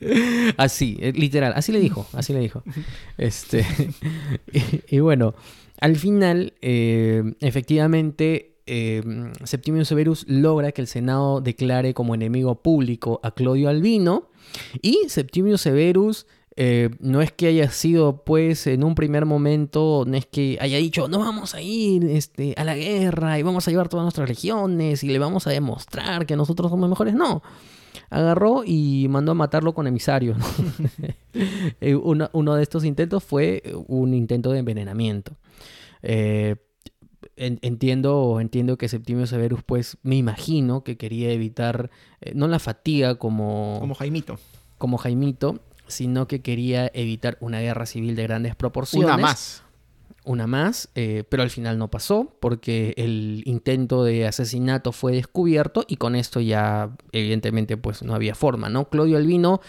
así, eh, literal, así le dijo, así le dijo. Este, y, bueno, al final, eh, efectivamente, eh, Septimio Severus logra que el Senado declare como enemigo público a Claudio Albino y Septimio Severus eh, no es que haya sido, pues, en un primer momento, no es que haya dicho, no vamos a ir este, a la guerra y vamos a llevar todas nuestras legiones y le vamos a demostrar que nosotros somos mejores. No, agarró y mandó a matarlo con emisarios. Eh, uno, uno, de estos intentos fue un intento de envenenamiento. Eh, entiendo, entiendo que Septimio Severus, pues me imagino que quería evitar, eh, no la fatiga como... Como Jaimito. Como Jaimito, sino que quería evitar una guerra civil de grandes proporciones. Una más. Una más, eh, pero al final no pasó porque el intento de asesinato fue descubierto y con esto ya evidentemente pues no había forma, ¿no? Claudio Albino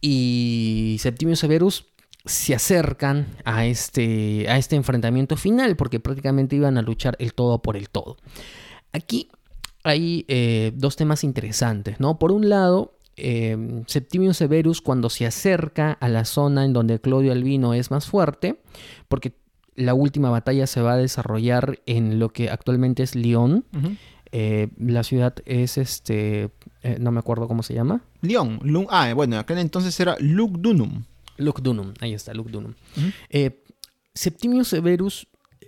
y Septimio Severus se acercan a este, a este enfrentamiento final, porque prácticamente iban a luchar el todo por el todo. Aquí hay eh, dos temas interesantes, ¿no? Por un lado, eh, Septimio Severus cuando se acerca a la zona en donde Claudio Albino es más fuerte, porque la última batalla se va a desarrollar en lo que actualmente es Lyon. Eh, la ciudad es este, no me acuerdo cómo se llama. Lyon. ah, bueno, aquel entonces era Lugdunum. Dunum, ahí está, Luke Dunum. Eh, Septimio Severus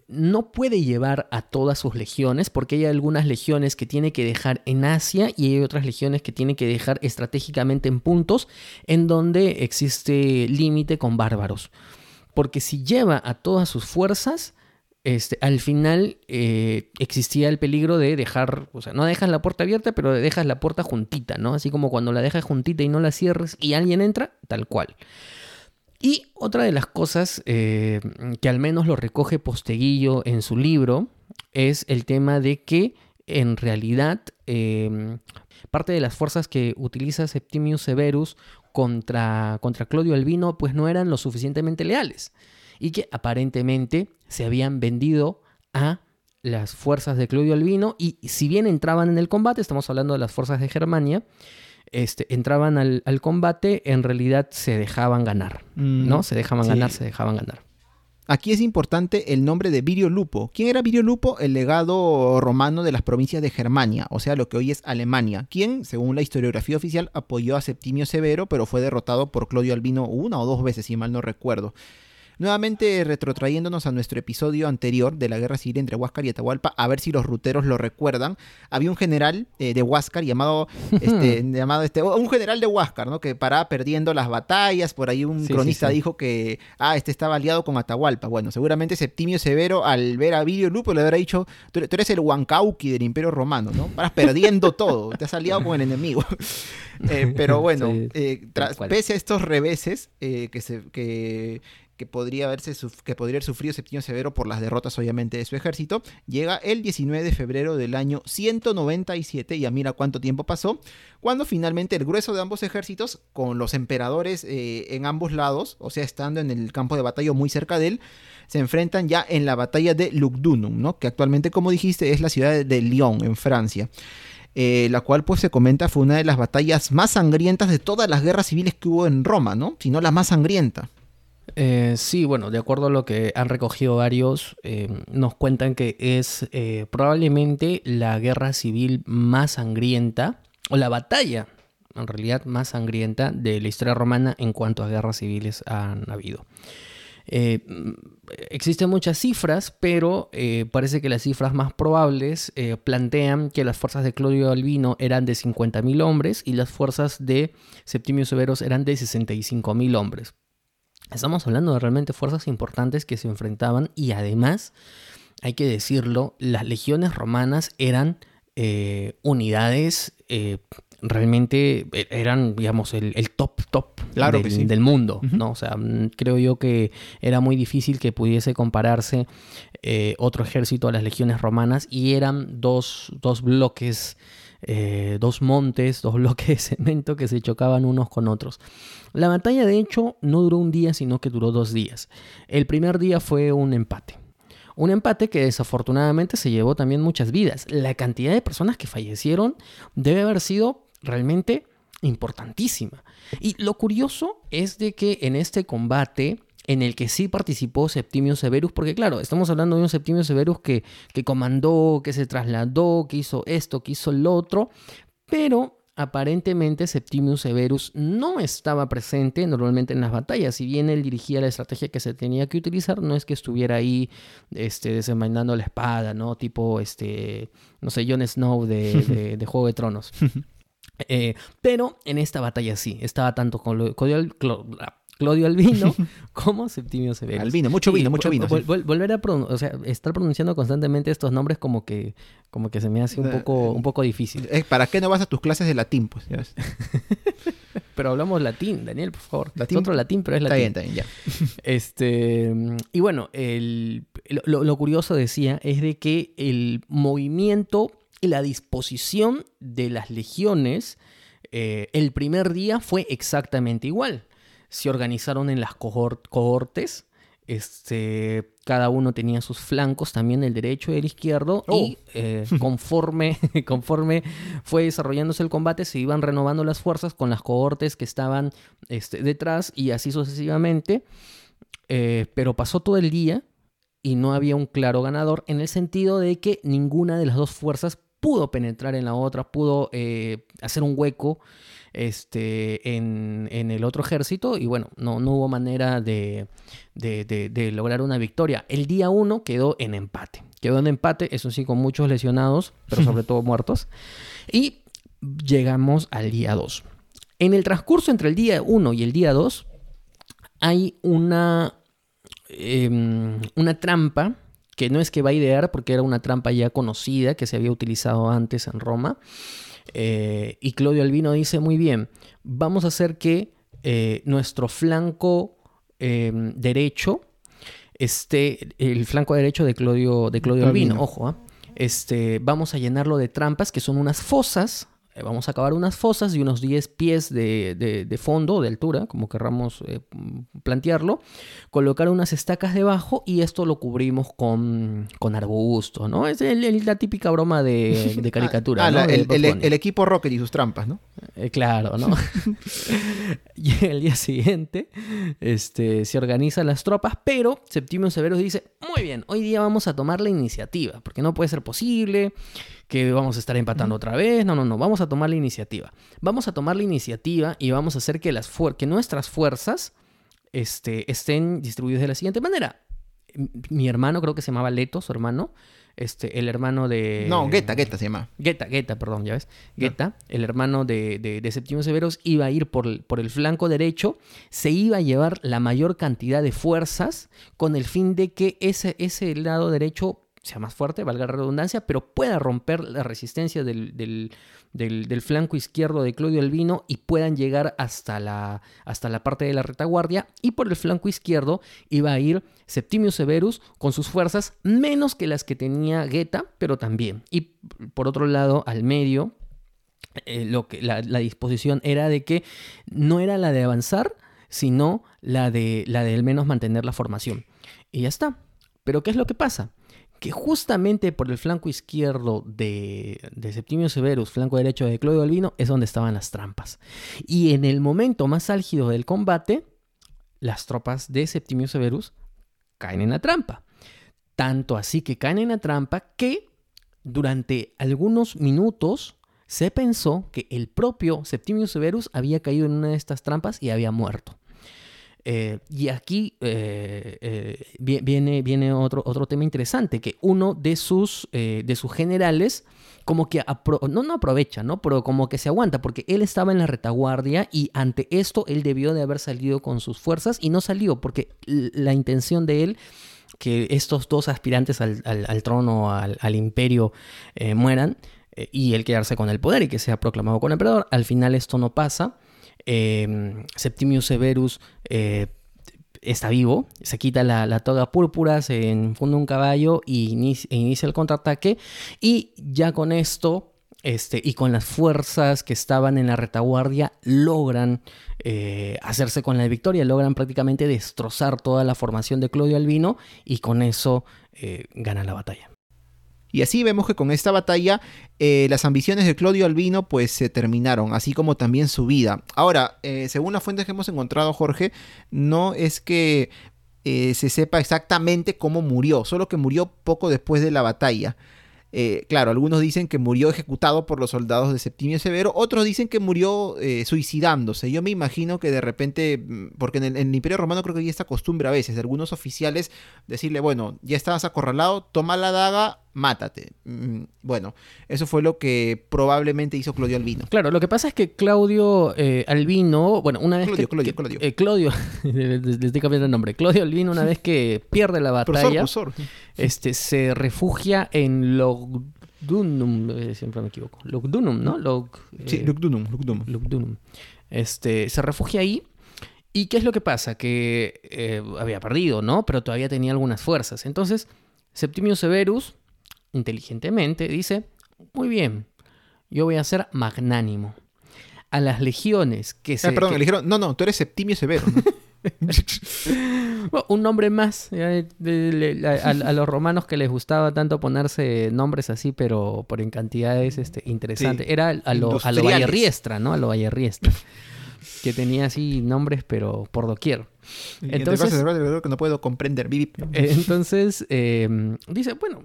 no puede llevar a todas sus legiones porque hay algunas legiones que tiene que dejar en Asia y hay otras legiones que tiene que dejar estratégicamente en puntos en donde existe límite con bárbaros. Porque si lleva a todas sus fuerzas, este, al final eh, existía el peligro de dejar, o sea, no dejas la puerta abierta, pero dejas la puerta juntita, ¿no? Así como cuando la dejas juntita y no la cierres y alguien entra, tal cual. Y otra de las cosas eh, que al menos lo recoge Posteguillo en su libro es el tema de que en realidad em, parte de las fuerzas que utiliza Septimius Severus contra, contra Claudio Albino pues no eran lo suficientemente leales. Y que aparentemente se habían vendido a las fuerzas de Claudio Albino y si bien entraban en el combate, estamos hablando de las fuerzas de Germania, este, entraban al, combate, en realidad se dejaban ganar, ¿no? Mm, se dejaban ganar, se dejaban ganar. Aquí es importante el nombre de Virio Lupo. ¿Quién era Virio Lupo? El legado romano de las provincias de Germania, o sea, lo que hoy es Alemania, quien, según la historiografía oficial, apoyó a Septimio Severo, pero fue derrotado por Claudio Albino una o dos veces, si mal no recuerdo. Nuevamente retrotrayéndonos a nuestro episodio anterior de la guerra civil entre Huáscar y Atahualpa, a ver si los ruteros lo recuerdan. Había un general eh, de Huáscar llamado, este, llamado este, un general de Huáscar, ¿no? Que paraba perdiendo las batallas. Por ahí un cronista dijo que, ah, este estaba aliado con Atahualpa. Bueno, seguramente Septimio Severo, al ver a Virio Lupo, le habrá dicho, tú, eres el Huancauqui del Imperio Romano, ¿no? Paras perdiendo todo, te has aliado con el enemigo. Eh, pero bueno, eh, pese a estos reveses que, se, que que podría, haberse, que podría haber sufrido Septimio Severo por las derrotas obviamente de su ejército, llega el 19 de febrero del año 197, ya mira cuánto tiempo pasó, cuando finalmente el grueso de ambos ejércitos, con los emperadores eh, en ambos lados, o sea, estando en el campo de batalla muy cerca de él, se enfrentan ya en la batalla de Lugdunum, ¿no? que actualmente, como dijiste, es la ciudad de Lyon, en Francia. Eh, la cual pues se comenta fue una de las batallas más sangrientas de todas las guerras civiles que hubo en Roma, ¿no? Si no la más sangrienta. Eh, sí, bueno, de acuerdo a lo que han recogido varios, eh, nos cuentan que es eh, probablemente la guerra civil más sangrienta, o la batalla, en realidad, más sangrienta de la historia romana en cuanto a guerras civiles han habido. existen muchas cifras, pero parece que las cifras más probables plantean que las fuerzas de Claudio Albino eran de 50.000 hombres y las fuerzas de Septimio Severus eran de 65.000 hombres. Estamos hablando de realmente fuerzas importantes que se enfrentaban y además, hay que decirlo, las legiones romanas eran eh, unidades eh, realmente e-, eran, digamos, el, top, top del, mundo, ¿no? O sea, mm, creo yo que era muy difícil que pudiese compararse eh, otro ejército a las legiones romanas y eran dos, dos bloques eh, dos montes, dos bloques de cemento que se chocaban unos con otros. La batalla de hecho no duró un día, sino que duró dos días. El primer día fue un empate. Un empate que desafortunadamente se llevó también muchas vidas. La cantidad de personas que fallecieron debe haber sido realmente importantísima. Y lo curioso es de que en este combate en el que sí participó Septimio Severus, porque claro, estamos hablando de un Septimio Severus que, que comandó, que se trasladó, que hizo esto, que hizo lo otro, pero aparentemente Septimio Severus no estaba presente normalmente en las batallas. Si bien él dirigía la estrategia que se tenía que utilizar, no es que estuviera ahí este, desenvainando la espada, ¿no? Tipo, este, no sé, Jon Snow de, Juego de Tronos. Eh, pero en esta batalla sí, estaba tanto con, con, Claudio Albino como Septimio Severus. Albino, mucho vino, mucho vino. volver a o sea, estar pronunciando constantemente estos nombres como que, como que se me hace un poco, un poco difícil. ¿Para qué no vas a tus clases de latín? Pues, pero hablamos latín, Daniel, por favor. ¿Latín? otro latín, pero es latín. Está bien, está bien, ya. Este, y bueno, el, lo, curioso decía es de que el movimiento y la disposición de las legiones eh, el primer día fue exactamente igual se organizaron en las cohortes. Este, cada uno tenía sus flancos, también el derecho y el izquierdo, y oh. eh, conforme, conforme fue desarrollándose el combate, se iban renovando las fuerzas con las cohortes que estaban este, detrás y así sucesivamente. Eh, pero pasó todo el día y no había un claro ganador en el sentido de que ninguna de las dos fuerzas pudo penetrar en la otra, pudo eh, hacer un hueco este, en, el otro ejército y bueno, no, no hubo manera de, lograr una victoria. El día 1 quedó en empate. Quedó en empate, eso sí, con muchos lesionados, pero sobre todo muertos. Y llegamos al día 2. En el transcurso entre el día 1 y el día 2 hay una, em, una trampa que no es que va a idear porque era una trampa ya conocida que se había utilizado antes en Roma, eh, y Claudio Albino dice muy bien, vamos a hacer que eh, nuestro flanco em, derecho esté, el flanco derecho de Claudio, de Claudio Albino, ojo, ¿ah? este, vamos a llenarlo de trampas, que son unas fosas vamos a cavar unas fosas de unos 10 pies de, fondo, de altura, como querramos eh, plantearlo, colocar unas estacas debajo y esto lo cubrimos con, con arbusto, ¿no? Es la típica broma de, caricatura. ah, ¿no? el, equipo Rocket y sus trampas, ¿no? Eh, claro, ¿no? y el día siguiente este, se organizan las tropas, pero Septimio Severus dice, muy bien, hoy día vamos a tomar la iniciativa, porque no puede ser posible que vamos a estar empatando otra vez. No, no, no, vamos a tomar la iniciativa. Vamos a tomar la iniciativa y vamos a hacer que, las que nuestras fuerzas este, estén distribuidas de la siguiente manera. Mi hermano, creo que se llamaba Leto, su hermano, este, el hermano de... No, Geta, Geta se llama. Geta, Geta, perdón, ya ves. Geta, el hermano de, de, Septimio Severos, iba a ir por, por, el flanco derecho, se iba a llevar la mayor cantidad de fuerzas con el fin de que ese, ese lado derecho sea más fuerte, valga la redundancia, pero pueda romper la resistencia del, del, flanco izquierdo de Claudio Albino y puedan llegar hasta la, hasta la parte de la retaguardia. Y por el flanco izquierdo iba a ir Septimio Severus con sus fuerzas menos que las que tenía Geta, pero también. Y por otro lado, al medio, eh, lo que, la, la disposición era de que no era la de avanzar, sino la de, la de al menos mantener la formación. Y ya está. Pero ¿qué es lo que pasa? Que justamente por el flanco izquierdo de, Septimio Severus, flanco derecho de Claudio Albino, es donde estaban las trampas. Y en el momento más álgido del combate, las tropas de Septimio Severus caen en la trampa. Tanto así que caen en la trampa que durante algunos minutos se pensó que el propio Septimio Severus había caído en una de estas trampas y había muerto. Eh, y aquí eh, eh, viene, viene otro, otro tema interesante, que uno de sus, de sus generales como que no, no aprovecha, ¿no? Pero como que se aguanta, porque él estaba en la retaguardia y ante esto él debió de haber salido con sus fuerzas y no salió, porque la intención de él que estos dos aspirantes al, trono, al, imperio, mueran y él quedarse con el poder y que sea proclamado con emperador. Al final esto no pasa. Em, Septimius Severus eh, está vivo, se quita la, toga púrpura, se enfunda un caballo y e inicia, el contraataque. Y ya con esto, este, y con las fuerzas que estaban en la retaguardia, logran eh, hacerse con la victoria, logran prácticamente destrozar toda la formación de Claudio Albino y con eso eh, gana la batalla. Y así vemos que con esta batalla eh, las ambiciones de Claudio Albino pues se terminaron, así como también su vida. Ahora, eh, según las fuentes que hemos encontrado, Jorge, no es que eh, se sepa exactamente cómo murió, solo que murió poco después de la batalla. Claro, algunos dicen que murió ejecutado por los soldados de Septimio Severo, otros dicen que murió suicidándose. Yo me imagino que de repente, mm, porque en el, Imperio Romano creo que hay esta costumbre a veces de algunos oficiales decirle, bueno, ya estabas acorralado, toma la daga, mátate. Mm, bueno, eso fue lo que probablemente hizo Claudio Albino. Claro, lo que pasa es que Claudio eh, Albino, bueno, una vez que... Claudio, Claudio. Claudio les, estoy cambiando el nombre. Claudio Albino, una vez que pierde la batalla, Este, se refugia en lo Lugdunum, eh, siempre me equivoco. Lugdunum, ¿no? Lug, sí, eh, Lugdunum, Este, se refugia ahí. ¿Y qué es lo que pasa? Que eh, había perdido, ¿no? Pero todavía tenía algunas fuerzas. Entonces, Septimio Severus, inteligentemente, dice, muy bien, yo voy a ser magnánimo. A las legiones que se... perdón, le dijeron, no, no, tú eres Septimio Severus. ¿no? un nombre más. a, los romanos que les gustaba tanto ponerse nombres así, pero por en cantidades este, interesantes. Era a lo, a lo Riestra, ¿no? A lo Riestra. que tenía así nombres, pero por doquier. Entonces, que no puedo comprender. Entonces, em, dice, bueno,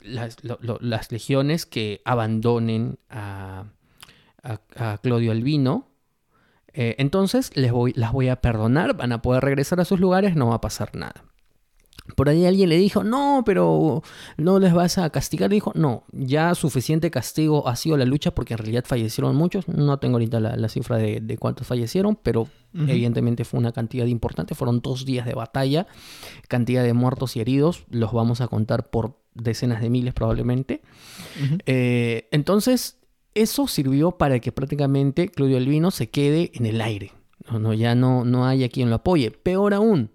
las, las, legiones que abandonen a, a Claudio Albino, eh, entonces les voy, las voy a perdonar, van a poder regresar a sus lugares, no va a pasar nada. Por ahí alguien le dijo, no, pero no les vas a castigar. Dijo, no, ya suficiente castigo ha sido la lucha porque en realidad fallecieron muchos. No tengo ahorita la, cifra de, cuántos fallecieron, pero evidentemente fue una cantidad importante. Fueron dos días de batalla, cantidad de muertos y heridos. Los vamos a contar por decenas de miles probablemente. Eh, entonces, eso sirvió para que prácticamente Claudio Albino se quede en el aire. No, ya no, no haya quien lo apoye. Peor aún,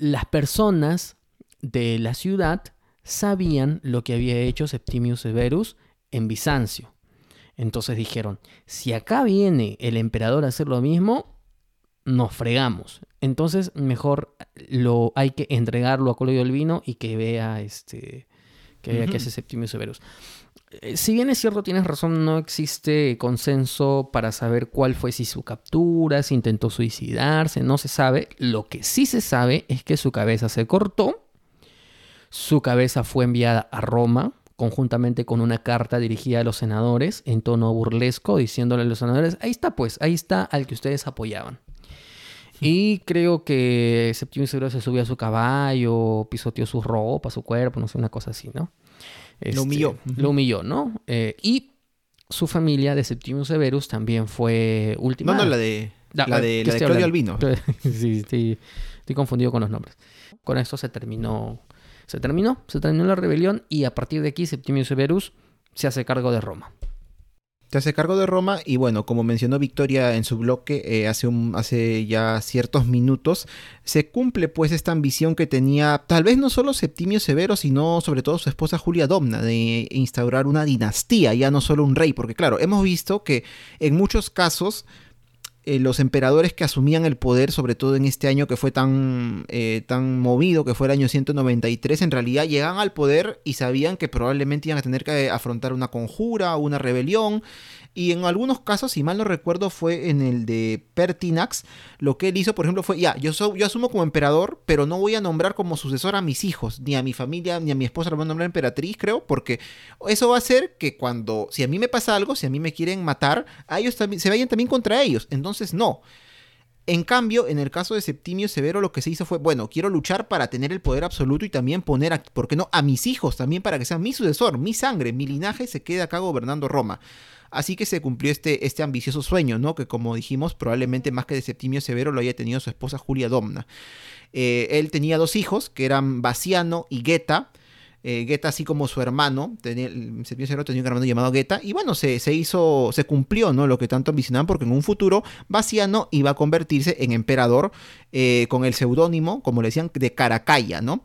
las personas de la ciudad sabían lo que había hecho Septimius Severus en Bizancio. Entonces dijeron, si acá viene el emperador a hacer lo mismo, nos fregamos. Entonces mejor lo hay que entregarlo a Colodio Albino y que vea este que vea que hace Septimius Severus. Eh, si bien es cierto, tienes razón, no existe consenso para saber cuál fue si su captura, si intentó suicidarse, no se sabe. Lo que sí se sabe es que su cabeza se cortó, su cabeza fue enviada a Roma conjuntamente con una carta dirigida a los senadores en tono burlesco, diciéndole a los senadores, ahí está pues, ahí está al que ustedes apoyaban. Y creo que Septimio Severo se subió a su caballo, pisoteó su ropa, su cuerpo, no sé, una cosa así, ¿no? Lo humilló. Este, lo humilló, ¿no? Eh, y su familia de Septimio Severus también fue última. No, no, la de, la, de, la de Claudio Albino. sí, estoy, estoy confundido con los nombres. Con esto se terminó, se terminó, se terminó la rebelión y a partir de aquí Septimio Severus se hace cargo de Roma se hace cargo de Roma y bueno, como mencionó Victoria en su bloque eh, hace, un, hace ya ciertos minutos, se cumple pues esta ambición que tenía tal vez no solo Septimio Severo, sino sobre todo su esposa Julia Domna de instaurar una dinastía, ya no solo un rey, porque claro, hemos visto que en muchos casos eh, los emperadores que asumían el poder, sobre todo en este año que fue tan, eh, tan movido, que fue el año 193, en realidad llegaban al poder y sabían que probablemente iban a tener que afrontar una conjura, una rebelión, y en algunos casos, si mal no recuerdo, fue en el de Pertinax, lo que él hizo, por ejemplo, fue, ya, yo, yo asumo como emperador, pero no voy a nombrar como sucesor a mis hijos, ni a mi familia, ni a mi esposa, lo voy a nombrar emperatriz, creo, porque eso va a hacer que cuando, si a mí me pasa algo, si a mí me quieren matar, a ellos también, se vayan también contra ellos. Entonces, no. En cambio, en el caso de Septimio Severo, lo que se hizo fue, bueno, quiero luchar para tener el poder absoluto y también poner, a, ¿por qué no?, a mis hijos también para que sean mi sucesor, mi sangre, mi linaje se quede acá gobernando Roma. Así que se cumplió este, este ambicioso sueño, ¿no? Que como dijimos, probablemente más que de Septimio Severo lo haya tenido su esposa Julia Domna. Eh, él tenía dos hijos, que eran Baciano y Geta. Eh, Geta, así como su hermano, Septimio Severo tenía un hermano llamado Geta, y bueno, se, se, hizo, se cumplió, ¿no? Lo que tanto ambicionaban, porque en un futuro Baciano iba a convertirse en emperador eh, con el seudónimo, como le decían, de Caracalla, ¿no?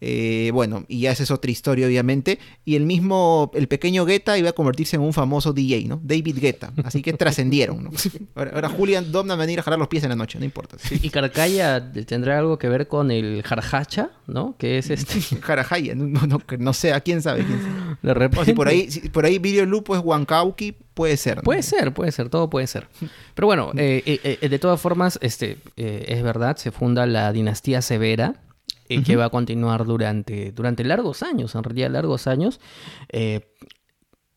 Eh, bueno, y ya esa es otra historia, obviamente. Y el mismo, el pequeño Guetta iba a convertirse en un famoso DJ, ¿no? David Guetta. Así que trascendieron, ¿no? Ahora, Julian Domna va a venir a jalar los pies en la noche, no importa. Y Caracalla tendrá algo que ver con el Jarjacha, ¿no? Que es este. Jarajaya, no, no, no, sé, ¿a quién sabe? De repente. si por ahí, si por ahí Video Lupo es Huancauqui, puede ser. Puede ser, puede ser, todo puede ser. Pero bueno, eh, eh, de todas formas, este, es verdad, se funda la dinastía severa y que va a continuar durante, durante largos años, en realidad largos años. Eh,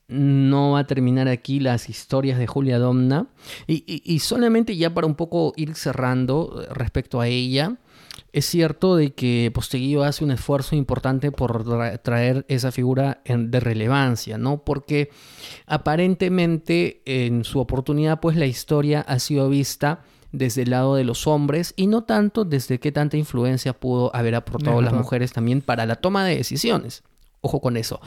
no va a terminar aquí las historias de Julia Domna. Y, solamente ya para un poco ir cerrando eh, respecto a ella, es cierto de que Posteguillo hace un esfuerzo importante por traer esa figura de relevancia, ¿no? Porque aparentemente en su oportunidad, pues la historia ha sido vista desde el lado de los hombres y no tanto desde qué tanta influencia pudo haber aportado las mujeres también para la toma de decisiones. Ojo con eso.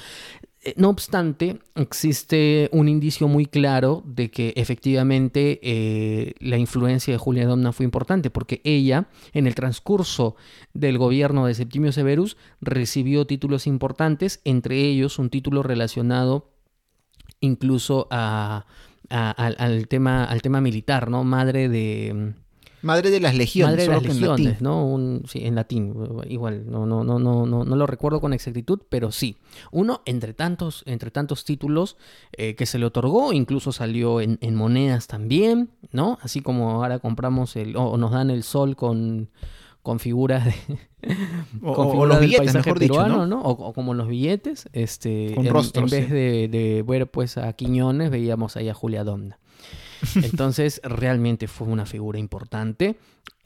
Eh, no obstante, existe un indicio muy claro de que efectivamente eh, la influencia de Julia Domna fue importante, porque ella, en el transcurso del gobierno de Septimio Severus, recibió títulos importantes, entre ellos un título relacionado incluso a al, tema, al tema militar, ¿no? Madre de... Madre de las legiones, Madre de las legiones, ¿no? sí, en latín, igual, no, no, no, no, no, no lo recuerdo con exactitud, pero sí. Uno entre tantos, entre tantos títulos eh, que se le otorgó, incluso salió en, en, monedas también, ¿no? Así como ahora compramos el, o nos dan el sol con, con figuras de o, los billetes, mejor peruano, ¿no? O, como los billetes, este, en, vez de, de, ver pues a Quiñones, veíamos ahí a Julia Donda. Entonces, realmente fue una figura importante.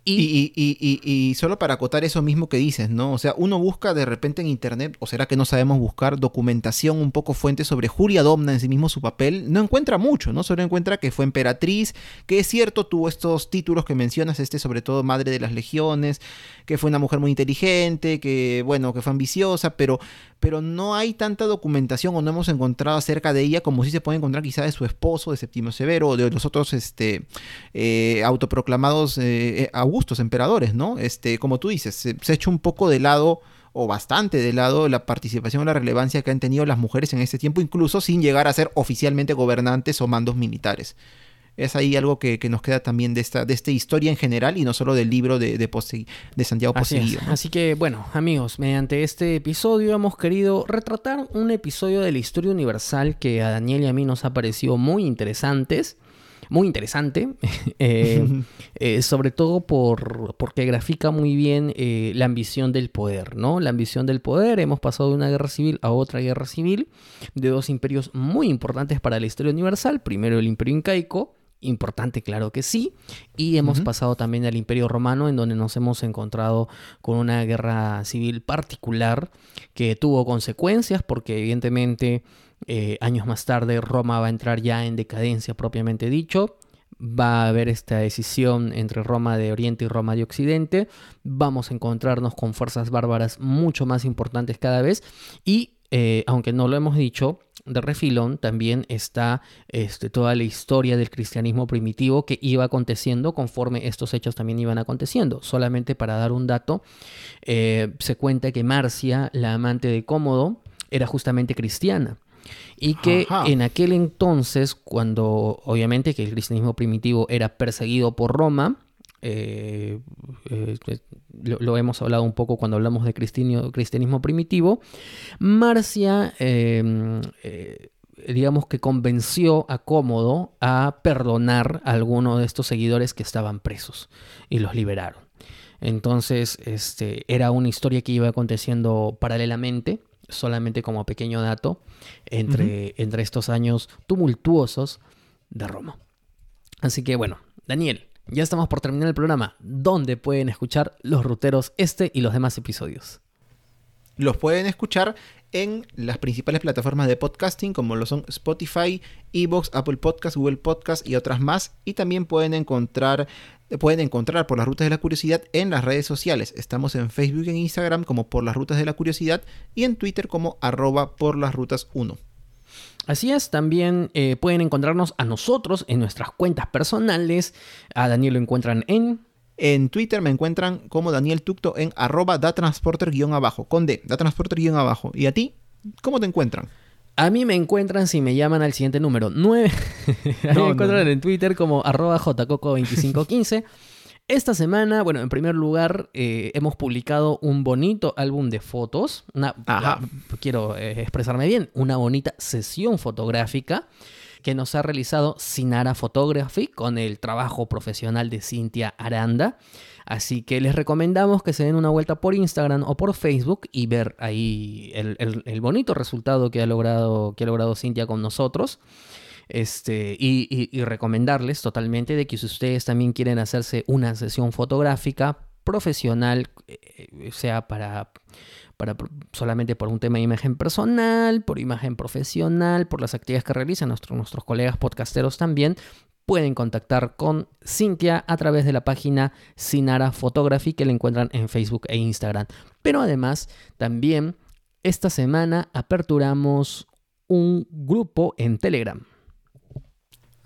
Y, y, solo para acotar eso mismo que dices, ¿no? O sea, uno busca de repente en internet, o será que no sabemos buscar documentación un poco fuente sobre Julia Domna en sí mismo su papel, no encuentra mucho, ¿no? Solo encuentra que fue emperatriz, que es cierto, tuvo estos títulos que mencionas, este sobre todo madre de las legiones, que fue una mujer muy inteligente, que bueno, que fue ambiciosa, pero, pero no hay tanta documentación o no hemos encontrado acerca de ella como si se puede encontrar quizá de su esposo, de Septimio Severo, o de los otros este, eh, autoproclamados eh, eh, augustos, emperadores, ¿no? Este, como tú dices, se, ha hecho un poco de lado o bastante de lado la participación o la relevancia que han tenido las mujeres en este tiempo, incluso sin llegar a ser oficialmente gobernantes o mandos militares. Es ahí algo que, nos queda también de esta, de esta historia en general y no solo del libro de, de, de Santiago Poseguillo. Así, que, bueno, amigos, mediante este episodio hemos querido retratar un episodio de la historia universal que a Daniel y a mí nos ha parecido muy interesantes muy interesante, eh, eh, sobre todo por, porque grafica muy bien eh, la ambición del poder, ¿no? La ambición del poder, hemos pasado de una guerra civil a otra guerra civil, de dos imperios muy importantes para la historia universal, primero el imperio incaico, importante, claro que sí. Y hemos pasado también al Imperio Romano, en donde nos hemos encontrado con una guerra civil particular que tuvo consecuencias, porque evidentemente eh, años más tarde Roma va a entrar ya en decadencia propiamente dicho. Va a haber esta decisión entre Roma de Oriente y Roma de Occidente. Vamos a encontrarnos con fuerzas bárbaras mucho más importantes cada vez. Y eh, aunque no lo hemos dicho, de refilón también está este, toda la historia del cristianismo primitivo que iba aconteciendo conforme estos hechos también iban aconteciendo. Solamente para dar un dato, eh, se cuenta que Marcia, la amante de Cómodo, era justamente cristiana. Y que en aquel entonces, cuando obviamente que el cristianismo primitivo era perseguido por Roma, eh, eh, lo, hemos hablado un poco cuando hablamos de cristianismo primitivo, Marcia, em, eh, digamos que convenció a Cómodo a perdonar a alguno de estos seguidores que estaban presos y los liberaron. Entonces, este, era una historia que iba aconteciendo paralelamente solamente como pequeño dato, entre, entre estos años tumultuosos de Roma. Así que bueno, Daniel, ya estamos por terminar el programa. ¿Dónde pueden escuchar los ruteros este y los demás episodios? Los pueden escuchar en las principales plataformas de podcasting como lo son Spotify, Evox, Apple Podcasts, Google Podcasts y otras más. Y también pueden encontrar pueden encontrar por las rutas de la curiosidad en las redes sociales. Estamos en Facebook en Instagram como por las rutas de la curiosidad y en Twitter como arroba por las rutas 1. Así es, también eh, pueden encontrarnos a nosotros en nuestras cuentas personales. A Daniel lo encuentran en... En Twitter me encuentran como Daniel Tucto en arroba datransporter-abajo, con D, datransporter-abajo. ¿Y a ti? ¿Cómo te encuentran? A mí me encuentran si me llaman al siguiente número 9. a mí me encuentran en Twitter como arroba jcoco2515. Esta semana, bueno, en primer lugar, eh, hemos publicado un bonito álbum de fotos. Una, quiero eh, expresarme bien, una bonita sesión fotográfica que nos ha realizado Sinara Photography con el trabajo profesional de Cintia Aranda. Así que les recomendamos que se den una vuelta por Instagram o por Facebook y ver ahí el, bonito resultado que ha logrado, que ha logrado Cintia con nosotros. Este, y, recomendarles totalmente de que si ustedes también quieren hacerse una sesión fotográfica profesional, eh, sea para, solamente por un tema de imagen personal, por imagen profesional, por las actividades que realizan nuestros colegas podcasteros también, pueden contactar con Cintia a través de la página Sinara Photography que la encuentran en Facebook e Instagram. Pero además, también esta semana aperturamos un grupo en Telegram.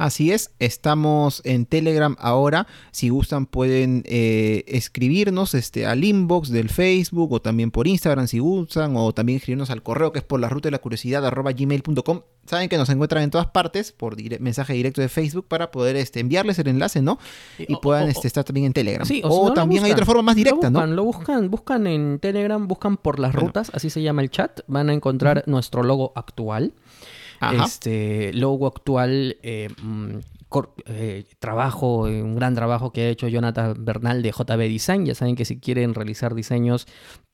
Así es, estamos en Telegram ahora. Si gustan pueden eh, escribirnos este, al inbox del Facebook o también por Instagram si gustan o también escribirnos al correo que es por la ruta de la curiosidad arroba gmail.com. Saben que nos encuentran en todas partes por mensaje directo de Facebook para poder este, enviarles el enlace, ¿no? Y puedan este, estar también en Telegram. o, también hay otra forma más directa, ¿no? Lo buscan, buscan en Telegram, buscan por las rutas, así se llama el chat. Van a encontrar nuestro logo actual. Este logo actual, eh, mm, eh, trabajo, un gran trabajo que ha hecho Jonathan Bernal de JB Design. Ya saben que si quieren realizar diseños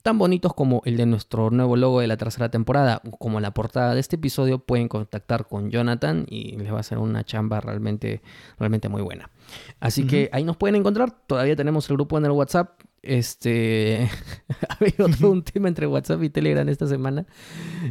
tan bonitos como el de nuestro nuevo logo de la tercera temporada, como la portada de este episodio, pueden contactar con Jonathan y les va a hacer una chamba realmente, realmente muy buena. Así que ahí nos pueden encontrar. Todavía tenemos el grupo en el WhatsApp. Este ha habido todo un tema entre WhatsApp y Telegram esta semana.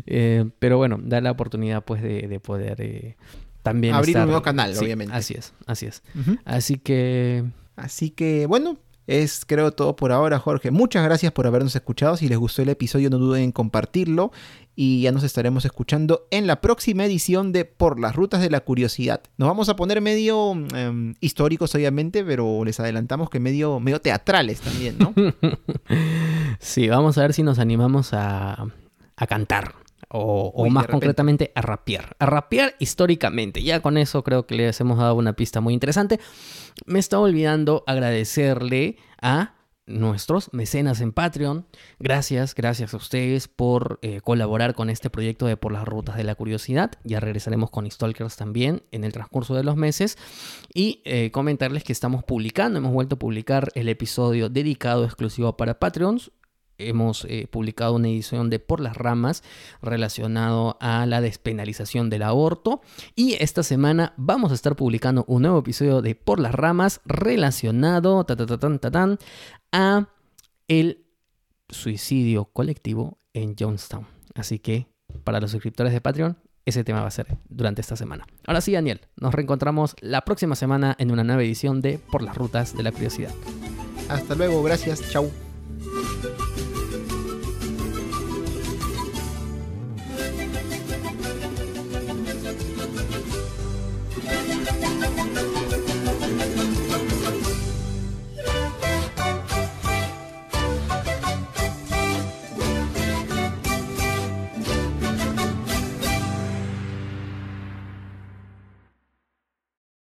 Eh, pero bueno, da la oportunidad pues de, poder eh, también abrir un nuevo canal, obviamente. Así es, así es. Así que. Así que, bueno, Es creo todo por ahora, Jorge. Muchas gracias por habernos escuchado. Si les gustó el episodio, no duden en compartirlo. Y ya nos estaremos escuchando en la próxima edición de Por las Rutas de la Curiosidad. Nos vamos a poner medio em, históricos, obviamente, pero les adelantamos que medio, medio teatrales también, ¿no? sí, vamos a ver si nos animamos a, a cantar. O, más concretamente a rapear. A rapear históricamente. Ya con eso creo que les hemos dado una pista muy interesante. Me está olvidando agradecerle a nuestros mecenas en Patreon. Gracias, gracias a ustedes por eh, colaborar con este proyecto de Por las Rutas de la Curiosidad. Ya regresaremos con Stalkers también en el transcurso de los meses. Y eh, comentarles que estamos publicando, hemos vuelto a publicar el episodio dedicado exclusivo para Patreons hemos eh, publicado una edición de Por las Ramas relacionado a la despenalización del aborto y esta semana vamos a estar publicando un nuevo episodio de Por las Ramas relacionado a el suicidio colectivo en Jonestown. Así que para los suscriptores de Patreon ese tema va a ser durante esta semana. Ahora sí, Daniel, nos reencontramos la próxima semana en una nueva edición de Por las Rutas de la Curiosidad. Hasta luego, gracias, chau.